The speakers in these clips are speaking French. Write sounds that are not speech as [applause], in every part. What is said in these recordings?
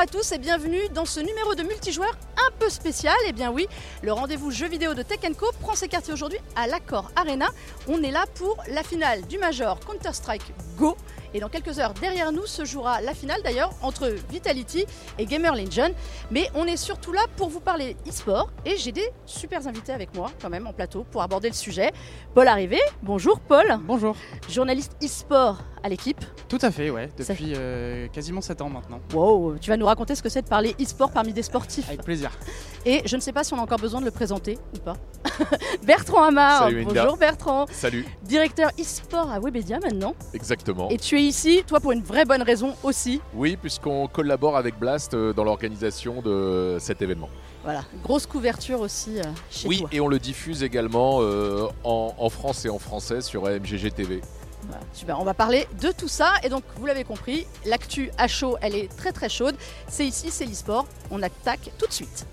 à tous et bienvenue dans ce numéro de multijoueur un peu spécial. Eh bien oui, le rendez-vous jeu vidéo de Tech Co prend ses quartiers aujourd'hui à l'Accord Arena. On est là pour la finale du Major Counter-Strike Go. Et dans quelques heures, derrière nous se jouera la finale d'ailleurs entre Vitality et Gamer Legion. Mais on est surtout là pour vous parler e-sport et j'ai des super invités avec moi quand même en plateau pour aborder le sujet. Paul Arrivé, bonjour Paul. Bonjour. Journaliste e-sport à l'équipe. Tout à fait, ouais, depuis euh, quasiment 7 ans maintenant. Wow, tu vas nous raconter ce que c'est de parler e-sport parmi des sportifs. Avec plaisir. Et je ne sais pas si on a encore besoin de le présenter ou pas. [laughs] Bertrand Amar. Salut, Bonjour Bertrand. Salut. Directeur e-sport à Webedia maintenant. Exactement. Et tu es ici, toi, pour une vraie bonne raison aussi. Oui, puisqu'on collabore avec Blast euh, dans l'organisation de cet événement. Voilà, grosse couverture aussi euh, chez oui, toi. Oui, et on le diffuse également euh, en, France et en français sur AMGG TV. super, on va parler de tout ça. Et donc, vous l'avez compris, l'actu à chaud, elle est très très chaude. C'est ici, c'est l'e-sport. On attaque tout de suite.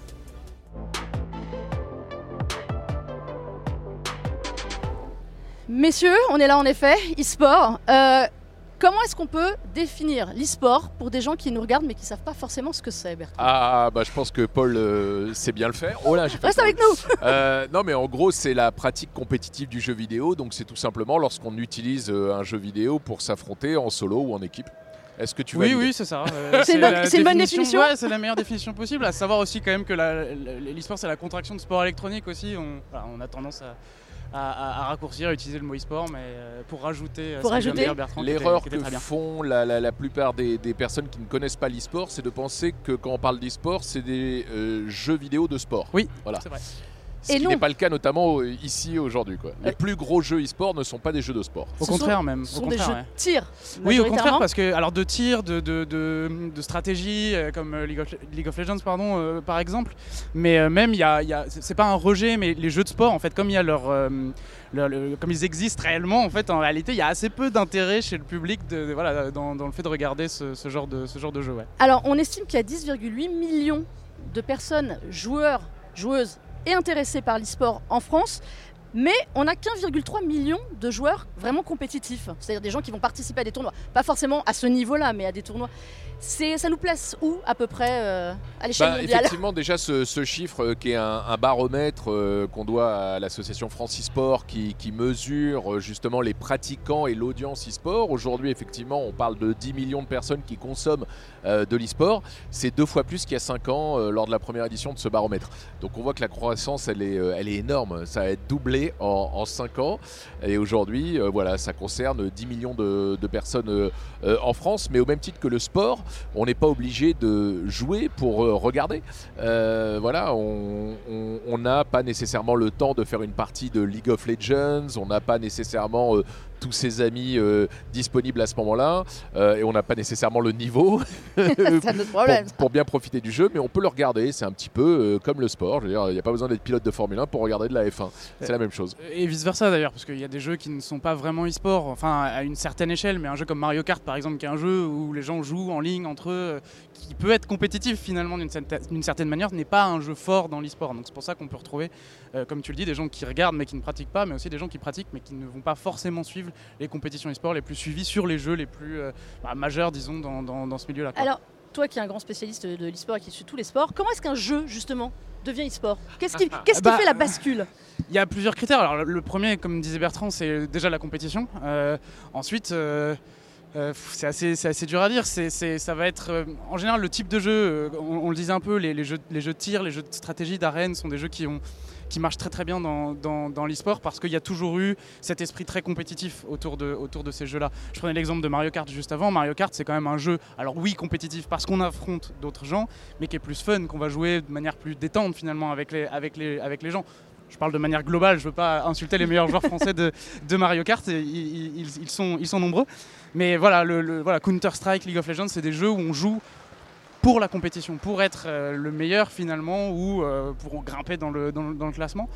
Messieurs, on est là en effet, e-sport. Euh, comment est-ce qu'on peut définir l'e-sport pour des gens qui nous regardent mais qui ne savent pas forcément ce que c'est, Bertrand? Ah, bah je pense que Paul euh, sait bien le faire. Oh là, Reste avec nous euh, Non, mais en gros, c'est la pratique compétitive du jeu vidéo. Donc, c'est tout simplement lorsqu'on utilise un jeu vidéo pour s'affronter en solo ou en équipe. Est-ce que tu Oui, oui, c'est ça. [laughs] c'est une, bonne définition. Ouais, c'est la meilleure définition possible. À savoir aussi quand même que l'e-sport, c'est la contraction de sport électronique aussi. On, on a tendance à à, raccourcir, à utiliser le mot e-sport, mais euh, pour rajouter, euh, pour rajouter l'erreur que font la, plupart des, personnes qui ne connaissent pas l'e-sport, c'est de penser que quand on parle d'e-sport, c'est des euh, jeux vidéo de sport. Oui, voilà. c'est vrai. Ce qui n'est pas le cas notamment euh, ici aujourd'hui. Les plus gros jeux e-sport ne sont pas des jeux de sport. Au contraire même. Ce sont des jeux de tir. Oui, au contraire parce que alors de tir, de, de, de, stratégie euh, comme euh, League of, League of Legends pardon par exemple. Mais même il y a, y a c'est pas un rejet, mais les jeux de sport en fait comme il y a leur comme ils existent réellement, en fait, en réalité, il y a assez peu d'intérêt chez le public de, voilà, dans, le fait de regarder ce, ce, genre, de, ce genre de jeu. Ouais. Alors, on estime qu'il y a 10,8 millions de personnes, joueurs, joueuses et intéressés par l'e-sport en France. Mais on n'a qu'1,3 million de joueurs vraiment compétitifs, c'est-à-dire des gens qui vont participer à des tournois. Pas forcément à ce niveau-là, mais à des tournois ça nous place où à peu près euh, à l'échelle bah, mondiale? Effectivement, déjà ce, chiffre euh, qui est un, baromètre euh, qu'on doit à l'association France e-sport qui, mesure justement les pratiquants et l'audience e-sport. Aujourd'hui, effectivement, on parle de 10 millions de personnes qui consomment de l'e-sport. C'est deux fois plus qu'il y a 5 ans lors de la première édition de ce baromètre. Donc on voit que la croissance, elle est, elle est énorme. Ça a doublé en, en 5 ans. Et aujourd'hui, voilà, ça concerne 10 millions de, de personnes en France. Mais au même titre que le sport, on n'est pas obligé de jouer pour euh, regarder. Euh, voilà, on n'a pas nécessairement le temps de faire une partie de League of Legends, on n'a pas nécessairement euh, tous ses amis disponibles à ce moment-là et on n'a pas nécessairement le niveau [laughs] [laughs] pour, bien profiter du jeu, mais on peut le regarder. C'est un petit peu comme le sport. il n'y a pas besoin d'être pilote de Formule 1 pour regarder de la F1. C'est la même chose. Et vice versa d'ailleurs, parce qu'il y a des jeux qui ne sont pas vraiment e-sport, enfin à une certaine échelle, mais un jeu comme Mario Kart par exemple, qui est un jeu où les gens jouent en ligne entre eux, euh, qui peut être compétitif finalement d'une certaine manière, n'est pas un jeu fort dans l'e-sport. Donc c'est pour ça qu'on peut retrouver, euh, comme tu le dis, des gens qui regardent mais qui ne pratiquent pas, mais aussi des gens qui pratiquent mais qui ne vont pas forcément suivre les compétitions e-sport les plus suivies sur les jeux les plus euh, bah, majeurs, disons, dans, ce milieu-là. Alors, toi qui es un grand spécialiste de l'e-sport et qui suit tous les sports, comment est-ce qu'un jeu, justement, devient e-sport? Qu'est-ce qui, [laughs] qu'est-ce qui bah, fait la bascule? Il y a plusieurs critères. Alors, le premier, comme disait Bertrand, c'est déjà la compétition. ensuite, euh, c'est assez, assez, dur à dire. C'est, ça va être euh, en général le type de jeu. Euh, on, le disait un peu, les, jeux, les, jeux, de tir, les jeux de stratégie, d'arène sont des jeux qui, ont, qui marchent très très bien dans, dans, l'e-sport parce qu'il y a toujours eu cet esprit très compétitif autour de, autour de ces jeux-là. Je prenais l'exemple de Mario Kart juste avant. Mario Kart, c'est quand même un jeu, alors oui, compétitif parce qu'on affronte d'autres gens, mais qui est plus fun, qu'on va jouer de manière plus détente finalement avec les, avec les, avec les gens je parle de manière globale, je ne veux pas insulter les meilleurs joueurs français de, Mario Kart, ils, sont, nombreux. Mais voilà, Counter-Strike, League of Legends, c'est des jeux où on joue pour la compétition, pour être euh, le meilleur finalement ou euh, pour grimper dans le, classement.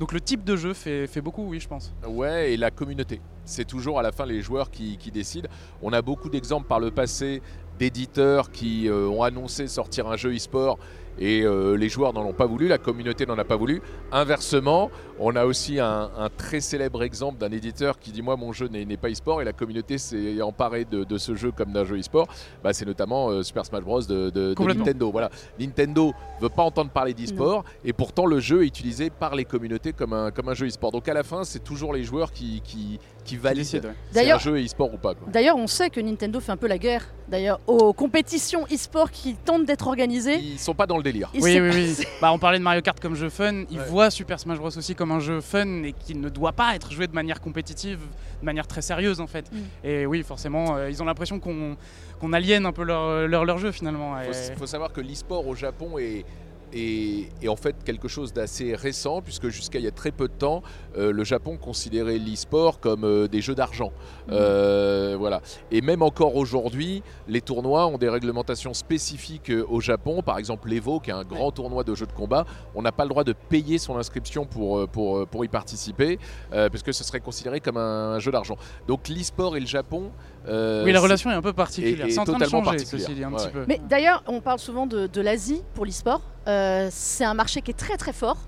Donc le type de jeu fait, beaucoup, oui, je pense. Ouais, et la communauté. C'est toujours à la fin les joueurs qui, qui décident. On a beaucoup d'exemples par le passé d'éditeurs qui euh, ont annoncé sortir un jeu e-sport et euh, les joueurs n'en ont pas voulu, la communauté n'en a pas voulu. Inversement, on a aussi un, un très célèbre exemple d'un éditeur qui dit moi mon jeu n'est pas e-sport et la communauté s'est emparée de, de ce jeu comme d'un jeu e-sport. Bah, c'est notamment euh, Super Smash Bros de, de-. Nintendo. Voilà, Nintendo veut pas entendre parler d'e-sport et pourtant le jeu est utilisé par les communautés comme un, comme un jeu e-sport. Donc à la fin, c'est toujours les joueurs qui, qui, qui valident si un jeu e-sport ou pas. D'ailleurs, on sait que Nintendo fait un peu la guerre. D'ailleurs, aux compétitions e-sport qui tentent d'être organisées. Ils sont pas dans le délire. il Oui, oui, oui. Bah, on parlait de Mario Kart comme jeu fun. Ils Ouais. voient Super Smash Bros aussi comme un jeu fun et qui ne doit pas être joué de manière compétitive, de manière très sérieuse en fait. Mm. Et oui, forcément, euh, ils ont l'impression qu'on qu'on aliène un peu leur, leur, leur jeu finalement. Il Et- faut, faut savoir que l'e-sport au Japon est, est- est en fait quelque chose d'assez récent, puisque jusqu'à il y a très peu de temps, euh, le Japon considérait l'e-sport comme euh, des jeux d'argent. Euh, voilà. Et même encore aujourd'hui, les tournois ont des réglementations spécifiques au Japon. Par exemple, l'Evo, qui est un grand tournoi de jeux de combat, on n'a pas le droit de payer son inscription pour, pour, pour y participer, euh, parce que ce serait considéré comme un, jeu d'argent. Donc l'e-sport et le Japon... euh, oui, la relation est un peu particulière. est C'est en train de totalement changer, ceci dit, un Ouais, petit ouais. peu. Mais d'ailleurs, on parle souvent de, de l'Asie pour l'e-sport. Euh, c'est un marché qui est très très fort.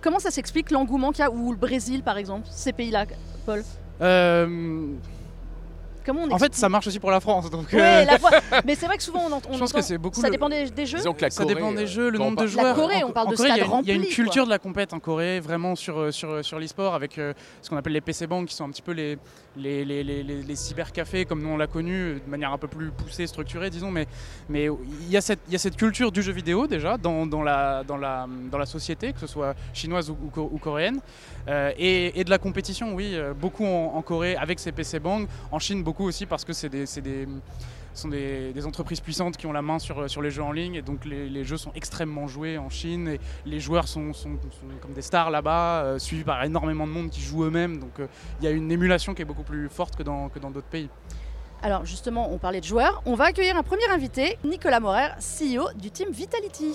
Comment ça s'explique l'engouement qu'il y a Ou le Brésil par exemple, ces pays-là, Paul? Euh, Comment on en fait, ça marche aussi pour la France. Donc, Ouais, euh, la voix- [laughs] Mais c'est vrai que souvent on, ent- on je pense entend. que c'est beaucoup. ça le- dépend des, des jeux. Disons que la Ça dépend des euh, jeux, le nombre de parle- La joueurs. Corée, En- on parle en de Corée, il y a une- Il y a une remplis, culture de la compète en Corée, vraiment sur, sur, sur l'e-sport, avec euh, ce qu'on appelle les PC banks, qui sont un petit peu les, les, les, les, les- cybercafés, comme nous on l'a connu, de manière un peu plus poussée, structurée, disons. Mais il y, a cette- y a cette culture du jeu vidéo déjà dans, dans, la, dans, la, dans la société, que ce soit chinoise ou, ou co- ou coréenne. Euh, et, et de la compétition, oui, euh, beaucoup en, Corée avec ces PC banks, en Chine beaucoup aussi parce que c'est des, c'est des, sont des, entreprises puissantes qui ont la main sur, sur les jeux en ligne et donc les, jeux sont extrêmement joués en Chine et les joueurs sont, sont- comme des stars là-bas, euh, suivis par énormément de monde qui joue eux-mêmes. Donc euh, il y a une émulation qui est beaucoup plus forte que dans que dans d'autres pays. Alors justement, on parlait de joueurs. On va accueillir un premier invité, Nicolas Morer, CEO du team Vitality.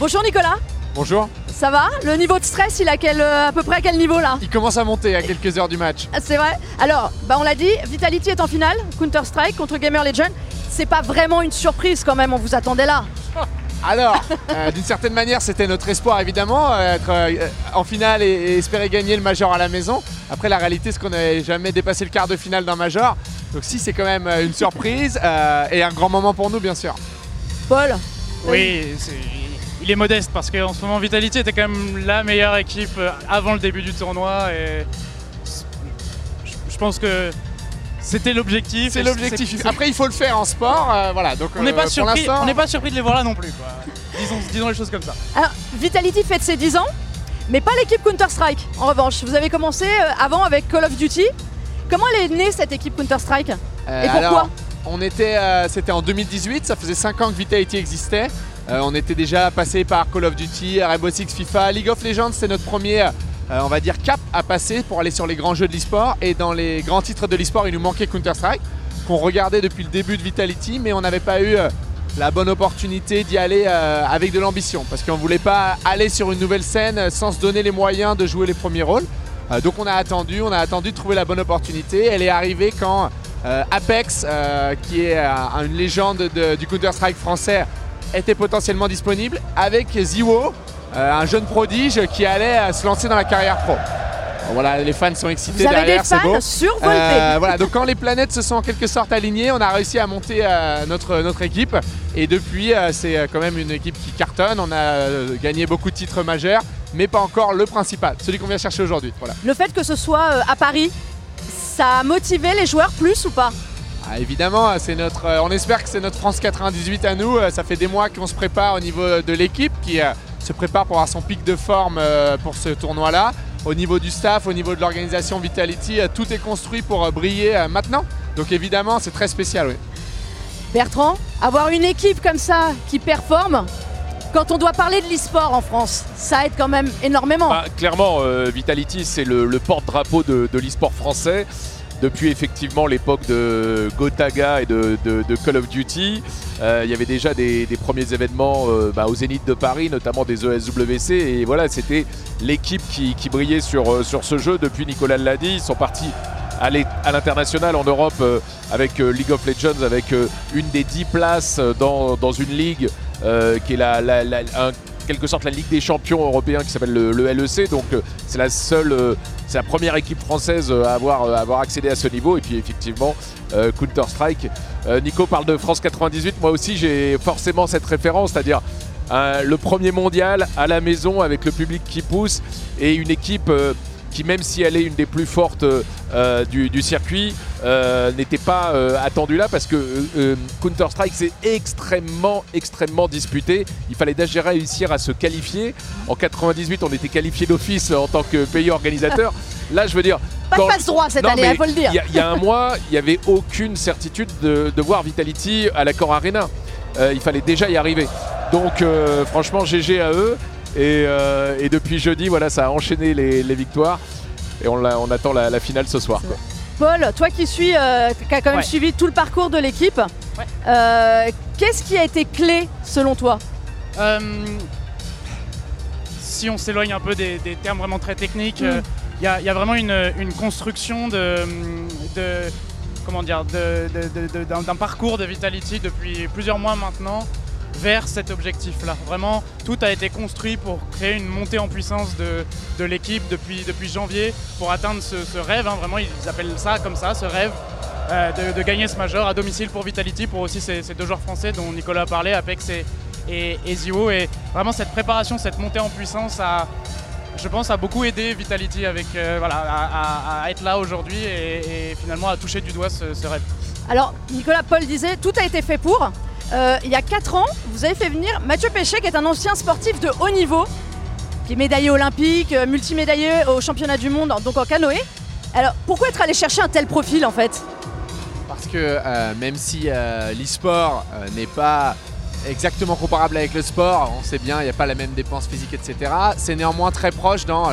Bonjour Nicolas, Bonjour. ça va Le niveau de stress, il a quel, euh, à peu près à quel niveau là Il commence à monter à quelques heures du match. Ah, C'est vrai Alors, bah on l'a dit, Vitality est en finale, Counter-Strike contre Gamer Legend. C'est pas vraiment une surprise quand même, on vous attendait là. [laughs] Alors, euh, d'une certaine manière, c'était notre espoir évidemment, euh, être euh, en finale et, et espérer gagner le Major à la maison. Après, la réalité, c'est qu'on n'avait jamais dépassé le quart de finale d'un Major. Donc si, c'est quand même une surprise euh, et un grand moment pour nous, bien sûr. Paul Oui, c'est- il est modeste parce qu'en ce moment Vitality était quand même la meilleure équipe euh, avant le début du tournoi et je pense que c'était l'objectif. C'est l'objectif. Après, il faut le faire en sport. euh, voilà. Donc On n'est euh, pas pour surpris, on n'est pas surpris de les voir là non plus. Quoi. Disons, disons les choses comme ça. Alors, Vitality fête ses 10 ans, mais pas l'équipe Counter-Strike. En revanche, vous avez commencé euh, avant avec Call of Duty. Comment elle est née cette équipe Counter-Strike? Euh, Et pourquoi? alors, on était, euh, c'était en 2018, ça faisait 5 ans que Vitality existait. Euh, on était déjà passé par Call of Duty, Rainbow Six, FIFA, League of Legends, c'est notre premier, euh, cap à passer pour aller sur les grands jeux de l'e-sport. Et dans les grands titres de l'e-sport, il nous manquait Counter-Strike, qu'on regardait depuis le début de Vitality, mais on n'avait pas eu euh, la bonne opportunité d'y aller avec de l'ambition, parce qu'on ne voulait pas aller sur une nouvelle scène sans se donner les moyens de jouer les premiers rôles. Donc on a attendu, on a attendu de trouver la bonne opportunité. Elle est arrivée quand Apex, qui est une légende de- du Counter-Strike français, était potentiellement disponible avec Ziwo, euh, un jeune prodige qui allait euh, se lancer dans la carrière pro. Voilà, les fans sont excités Vous avez derrière, c'est beau. Euh, voilà, donc quand les planètes se sont en quelque sorte alignées, on a réussi à monter euh, notre, notre équipe. Et depuis, euh, c'est quand même une équipe qui cartonne. On a gagné beaucoup de titres majeurs, mais pas encore le principal, celui qu'on vient chercher aujourd'hui. Voilà. Le fait que ce soit à Paris, ça a motivé les joueurs plus ou pas? Ah, évidemment, c'est notre, euh, on espère que c'est notre France 98 à nous. Euh, Ça fait des mois qu'on se prépare au niveau de l'équipe qui euh, se prépare pour avoir son pic de forme euh, pour ce tournoi-là. Au niveau du staff, au niveau de l'organisation Vitality, euh, tout est construit pour euh, briller euh, maintenant. Donc évidemment, c'est très spécial. Oui. Bertrand, avoir une équipe comme ça qui performe, quand on doit parler de l'e-sport en France, ça aide quand même énormément. Bah, clairement, euh, Vitality, c'est le, le porte-drapeau de, de l'e-sport français. Depuis effectivement l'époque de Gotaga et de, Call of Duty, Euh, il y avait déjà des, premiers événements euh, bah, au Zénith de Paris, notamment des ESWC. Et voilà, c'était l'équipe qui, brillait sur, euh, sur ce jeu. Depuis, Nicolas l'a dit, ils sont partis à l'international en Europe euh, avec League of Legends, avec une des 10 places dans, dans une ligue qui est la- un- quelque sorte la Ligue des champions européens qui s'appelle le, le LEC. Donc euh, c'est la seule, euh, c'est la première équipe française euh, à avoir, à avoir accédé à ce niveau. Et puis effectivement, Counter Strike. Euh, Nico parle de France 98. Moi aussi, j'ai forcément cette référence, c'est-à-dire le premier mondial à la maison avec le public qui pousse et une équipe qui, même si elle est une des plus fortes euh, du, du circuit, euh, n'était pas euh, attendue là parce que euh, euh, Counter-Strike c'est extrêmement, extrêmement disputé. Il fallait déjà réussir à se qualifier. En 98, on était qualifié d'office en tant que pays organisateur. [laughs] Là, je veux dire. Pas de passe droit cette non, année, il faut le dire. Il y a- il y, a un mois, il n'y avait aucune certitude de, de voir Vitality à l'accord Arena. Euh, il fallait déjà y arriver. Donc, euh, franchement, GG à eux. Et, euh, et depuis jeudi, voilà, ça a enchaîné les, les victoires. Et on, attend la, la finale ce soir. quoi. Paul, toi qui suis, euh, qui a quand même Ouais. suivi tout le parcours de l'équipe, Ouais. euh, qu'est-ce qui a été clé selon toi? Euh, si on s'éloigne un peu des, des termes vraiment très techniques, Mm. euh, il y, a- il y a vraiment une, une construction de, de comment dire, d'un parcours de Vitality depuis plusieurs mois maintenant vers cet objectif-là. Vraiment, tout a été construit pour créer une montée en puissance de, de l'équipe depuis, depuis janvier pour atteindre ce, rêve. hein. Vraiment, ils appellent ça comme ça, ce rêve. euh, de, de gagner ce major à domicile pour Vitality, pour aussi ces, deux joueurs français dont Nicolas a parlé, Apex et, et, et Zio. Et vraiment cette préparation, cette montée en puissance a, je pense, a beaucoup aidé Vitality avec, euh, voilà, à, être là aujourd'hui et, finalement à toucher du doigt ce rêve. Alors, Nicolas Paul disait, tout a été fait pour. Euh, il y a 4 ans, vous avez fait venir Mathieu Péché, qui est un ancien sportif de haut niveau, qui est médaillé olympique, euh, multimédaillé au championnat du monde, donc en canoë. Alors, pourquoi être allé chercher un tel profil en fait? Parce que euh, même si euh, l'e-sport n'est pas exactement comparable avec le sport, on sait bien, il n'y a pas la même dépense physique, etc. C'est néanmoins très proche dans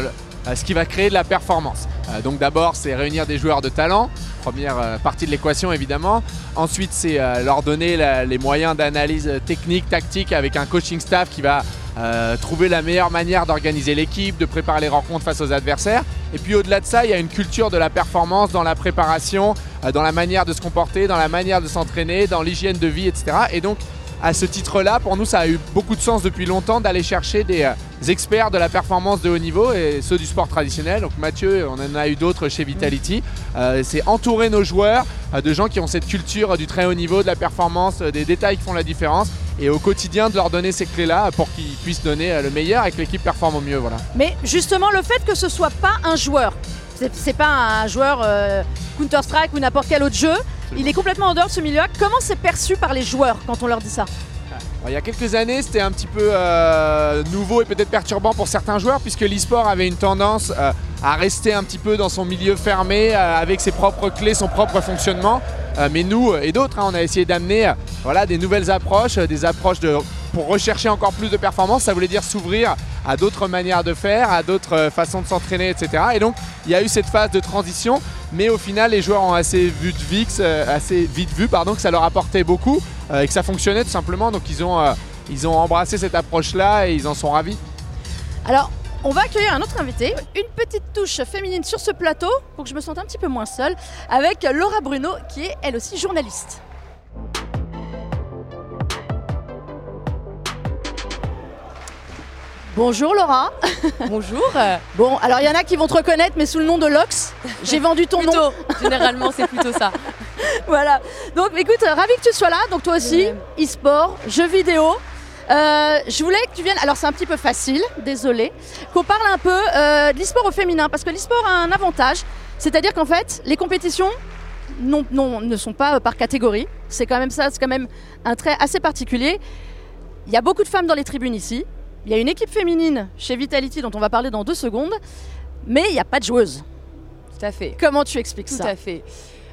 ce qui va créer de la performance. Euh, donc d'abord, c'est réunir des joueurs de talent, première euh, partie de l'équation évidemment. Ensuite, c'est euh, leur donner les moyens d'analyse euh, technique, tactique avec un coaching staff qui va euh, trouver la meilleure manière d'organiser l'équipe, de préparer les rencontres face aux adversaires. Et puis au-delà de ça, il y a une culture de la performance dans la préparation, euh, dans la manière de se comporter, dans la manière de s'entraîner, dans l'hygiène de vie, etc. Et donc à ce titre-là, pour nous, ça a eu beaucoup de sens depuis longtemps d'aller chercher des euh, experts de la performance de haut niveau et ceux du sport traditionnel. Donc Mathieu, on en a eu d'autres chez Vitality. Euh, c'est entourer nos joueurs euh, de gens qui ont cette culture du très haut niveau, de la performance, des détails qui font la différence et au quotidien de leur donner ces clés-là pour qu'ils puissent donner le meilleur et que l'équipe performe au mieux. Voilà. Mais justement, le fait que ce soit pas un joueur, c'est pas un joueur euh, Counter-Strike ou n'importe quel autre jeu, il est complètement en dehors de ce milieu. Comment c'est perçu par les joueurs quand on leur dit ça il y a quelques années, c'était un petit peu euh, nouveau et peut-être perturbant pour certains joueurs, puisque l'e-sport avait une tendance euh, à rester un petit peu dans son milieu fermé, euh, avec ses propres clés, son propre fonctionnement. Mais nous et d'autres, hein, on a essayé d'amener voilà, des nouvelles approches, des approches de, pour rechercher encore plus de performance. Ça voulait dire s'ouvrir à d'autres manières de faire, à d'autres euh, façons de s'entraîner, etc. Et donc, il y a eu cette phase de transition, mais au final, les joueurs ont assez vu VIX, euh, assez vite vu, pardon, que ça leur apportait beaucoup euh, et que ça fonctionnait tout simplement. Donc, ils ont, ils ont embrassé cette approche-là et ils en sont ravis. Alors, on va accueillir un autre invité, une petite touche féminine sur ce plateau pour que je me sente un petit peu moins seule, avec Laura Bruno, qui est elle aussi journaliste. Bonjour Laura. Bonjour. Bon, alors il y en a qui vont te reconnaître, mais sous le nom de Lox. J'ai vendu ton nom. Plutôt, généralement, c'est plutôt ça. [laughs] Voilà. Donc écoute, euh, ravi que tu sois là. Donc toi aussi, e-sport, jeux vidéo. Euh, je voulais que tu viennes. Alors c'est un petit peu facile, désolé. Qu'on parle un peu euh, de l'e-sport au féminin, parce que l'e-sport a un avantage, c'est-à-dire qu'en fait, les compétitions non, non, ne sont pas par catégorie. C'est quand même ça, c'est quand même un trait assez particulier. Il y a beaucoup de femmes dans les tribunes ici. Il y a une équipe féminine chez Vitality dont on va parler dans deux secondes, mais il n'y a pas de joueuses. Tout à fait. Comment tu expliques Tout ça à fait.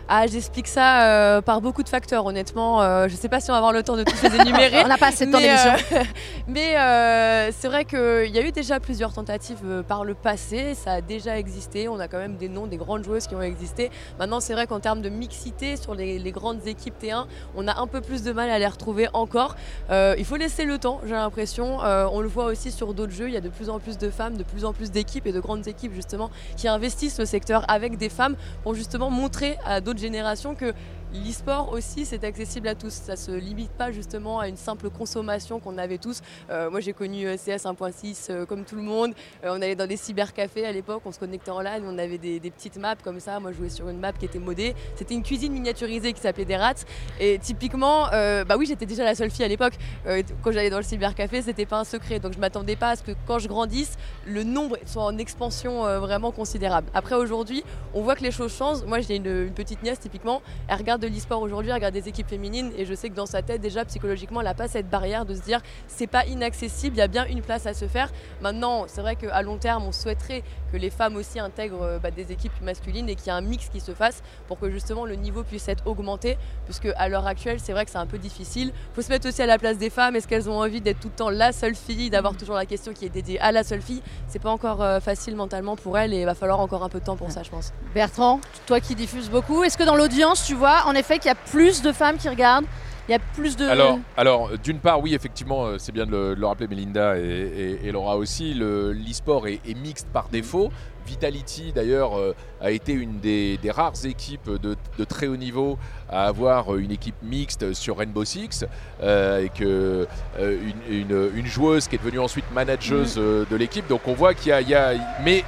Ah, j'explique ça euh, par beaucoup de facteurs, honnêtement. Euh, je sais pas si on va avoir le temps de tous les énumérer. [laughs] On n'a pas assez de temps Mais, d'émission. euh, [laughs] mais euh, c'est vrai qu'il y a eu déjà plusieurs tentatives par le passé, ça a déjà existé, on a quand même des noms, des grandes joueuses qui ont existé. Maintenant c'est vrai qu'en termes de mixité sur les, les grandes équipes T1, on a un peu plus de mal à les retrouver encore. Il faut laisser le temps, j'ai l'impression. On le voit aussi sur d'autres jeux, il y a de plus en plus de femmes, de plus en plus d'équipes et de grandes équipes justement qui investissent le secteur avec des femmes pour justement montrer à d'autres générations que l'e-sport aussi c'est accessible à tous. Ça se limite pas justement à une simple consommation qu'on avait tous. Euh, moi j'ai connu euh, CS 1.6 euh, comme tout le monde. On allait dans des cybercafés à l'époque, on se connectait en LAN, on avait des, petites maps comme ça. Moi je jouais sur une map qui était modée. C'était une cuisine miniaturisée qui s'appelait des rats. Et typiquement, bah oui j'étais déjà la seule fille à l'époque. Quand j'allais dans le cybercafé, c'était pas un secret. Donc je m'attendais pas à ce que quand je grandisse, le nombre soit en expansion vraiment considérable. Après aujourd'hui, on voit que les choses changent. Moi j'ai une, une petite nièce typiquement, elle regarde de l'e-sport aujourd'hui, regarde des équipes féminines et je sais que dans sa tête déjà psychologiquement elle n'a pas cette barrière de se dire c'est pas inaccessible, il y a bien une place à se faire. Maintenant c'est vrai qu'à long terme on souhaiterait que les femmes aussi intègrent euh, bah, des équipes masculines et qu'il y ait un mix qui se fasse pour que justement le niveau puisse être augmenté puisque à l'heure actuelle c'est vrai que c'est un peu difficile. Il faut se mettre aussi à la place des femmes, est-ce qu'elles ont envie d'être tout le temps la seule fille, d'avoir toujours la question qui est dédiée à la seule fille? C'est pas encore euh, facile mentalement pour elles et il va falloir encore un peu de temps pour ça je pense. Bertrand, toi qui diffuses beaucoup, est-ce que dans l'audience, tu vois, en effet, qu'il y a plus de femmes qui regardent Il y a plus de. Alors, alors d'une part, oui, effectivement, euh, c'est bien de le, de le rappeler, Melinda et, et- et Laura aussi, le- l'e-sport est, est mixte par défaut. Vitality, d'ailleurs, euh, a été une des, des rares équipes de, de très haut niveau à avoir une équipe mixte sur Rainbow Six, euh, avec euh, une, une- une joueuse qui est devenue ensuite manageuse euh, de l'équipe. Donc on voit qu'il y y a- Mais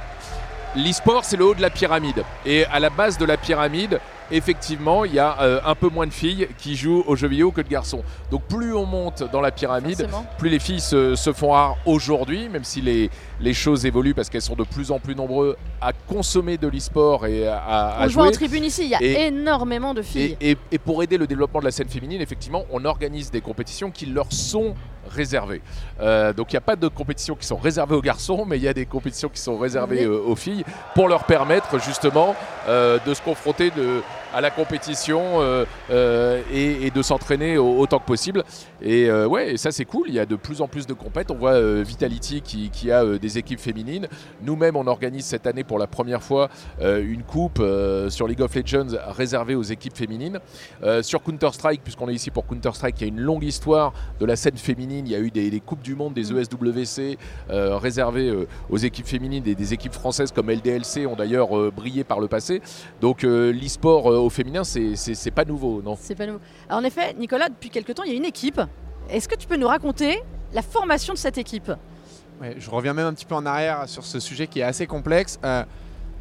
l'e-sport, c'est le haut de la pyramide. Et à la base de la pyramide, effectivement, il y a euh, un peu moins de filles qui jouent aux jeux vidéo que de garçons. Donc plus on monte dans la pyramide, Forcément. plus les filles se, se font rares aujourd'hui, même si les, les choses évoluent parce qu'elles sont de plus en plus nombreux à consommer de l'e-sport et à, à On joue en tribune ici, il y a Et- énormément de filles. Et, et- et pour aider le développement de la scène féminine, effectivement, on organise des compétitions qui leur sont réservées. Euh, donc il n'y a pas de compétitions qui sont réservées aux garçons, mais il y a des compétitions qui sont réservées Oui. euh, aux filles pour leur permettre justement euh, de se confronter de, à la compétition euh, euh, et, et de s'entraîner au- autant que possible. Et euh, ouais, et ça c'est cool. Il y a de plus en plus de compètes. On voit Vitality qui, qui a des équipes féminines. Nous-mêmes, on organise cette année pour la première fois une coupe sur League of Legends réservée aux équipes féminines. Sur Counter-Strike, puisqu'on est ici pour Counter-Strike, il y a une longue histoire de la scène féminine. Il y a eu des, des coupes du monde, des ESWC euh, réservées aux équipes féminines et des équipes françaises comme LDLC ont d'ailleurs brillé par le passé. Donc l'e-sport au féminin, c'est- c'est c'est pas nouveau, non? C'est pas nouveau. Alors, en effet, Nicolas, depuis quelque temps, il y a une équipe. Est-ce que tu peux nous raconter la formation de cette équipe? Ouais, je reviens même un petit peu en arrière sur ce sujet qui est assez complexe. Euh,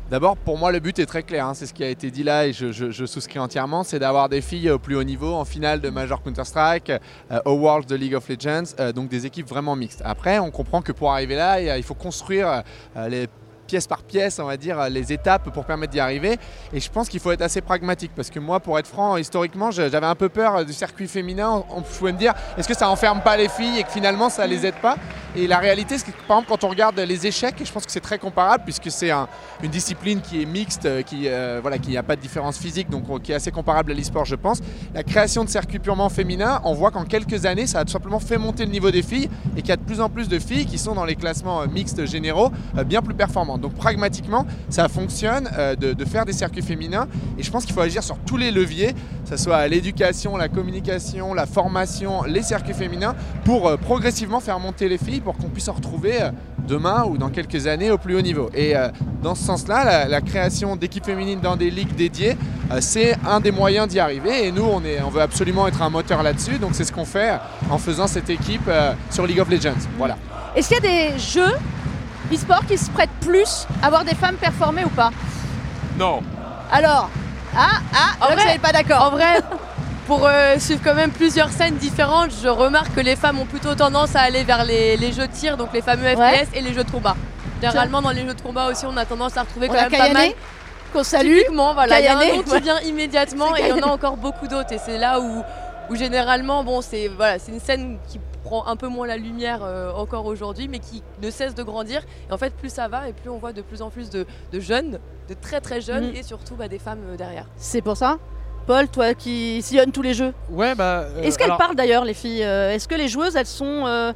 D'abord, pour moi, le but est très clair. hein, c'est ce qui a été dit là et je, je- je souscris entièrement. C'est d'avoir des filles au plus haut niveau, en finale de Major Counter-Strike, euh, au Worlds de League of Legends, euh, donc des équipes vraiment mixtes. Après, on comprend que pour arriver là, il faut construire euh, les pièce par pièce, on va dire, euh, les étapes pour permettre d'y arriver. Et je pense qu'il faut être assez pragmatique parce que moi, pour être franc, historiquement, j'avais un peu peur euh, du circuit féminin. On pouvait me dire, est-ce que ça enferme pas les filles et que finalement ça les aide pas? Et la réalité, c'est que par exemple, quand on regarde les échecs, et je pense que c'est très comparable puisque c'est un- une discipline qui est mixte, euh, qui euh, voilà, qui n'a pas de différence physique, donc euh, qui est assez comparable à l'e-sport, je pense. La création de circuits purement féminins, on voit qu'en quelques années, ça a tout simplement fait monter le niveau des filles et qu'il y a de plus en plus de filles qui sont dans les classements mixtes généraux bien plus performantes. Donc pragmatiquement, ça fonctionne de, faire des circuits féminins et je pense qu'il faut agir sur tous les leviers, que ce soit l'éducation, la communication, la formation, les circuits féminins, pour progressivement faire monter les filles pour qu'on puisse se retrouver euh, demain ou dans quelques années au plus haut niveau. Et euh, dans ce sens-là, la, la création d'équipes féminines dans des ligues dédiées, euh, c'est un des moyens d'y arriver. Et nous, on, est, on veut absolument être un moteur là-dessus. Donc c'est ce qu'on fait en faisant cette équipe euh, sur League of Legends. Voilà. Est-ce qu'il y a des jeux e-sport qui se prêtent plus à voir des femmes performer ou pas? Non. Alors, ah, ah, En là, vrai- vous n'êtes pas d'accord. En vrai, [laughs] pour euh, suivre quand même plusieurs scènes différentes, je remarque que les femmes ont plutôt tendance à aller vers les, les jeux de tir, donc les fameux Ouais. FPS et les jeux de combat. Généralement, dans les jeux de combat aussi, on a tendance à retrouver On quand même pas mal. Qu'on salue. Typiquement, voilà, il y a un nom qui vient immédiatement et il y en a encore beaucoup d'autres. Et c'est là où, où généralement, bon, c'est voilà, c'est une scène qui prend un peu moins la lumière euh, encore aujourd'hui, mais qui ne cesse de grandir. Et en fait, plus ça va et plus on voit de plus en plus de, de jeunes, de très très jeunes Mhm. et surtout bah, des femmes euh, derrière. C'est pour ça? Paul, toi qui sillonnes tous les jeux. Ouais, bah. euh, Est-ce qu'elles alors- parlent d'ailleurs, les filles Euh, Est-ce que les joueuses, elles sont. euh,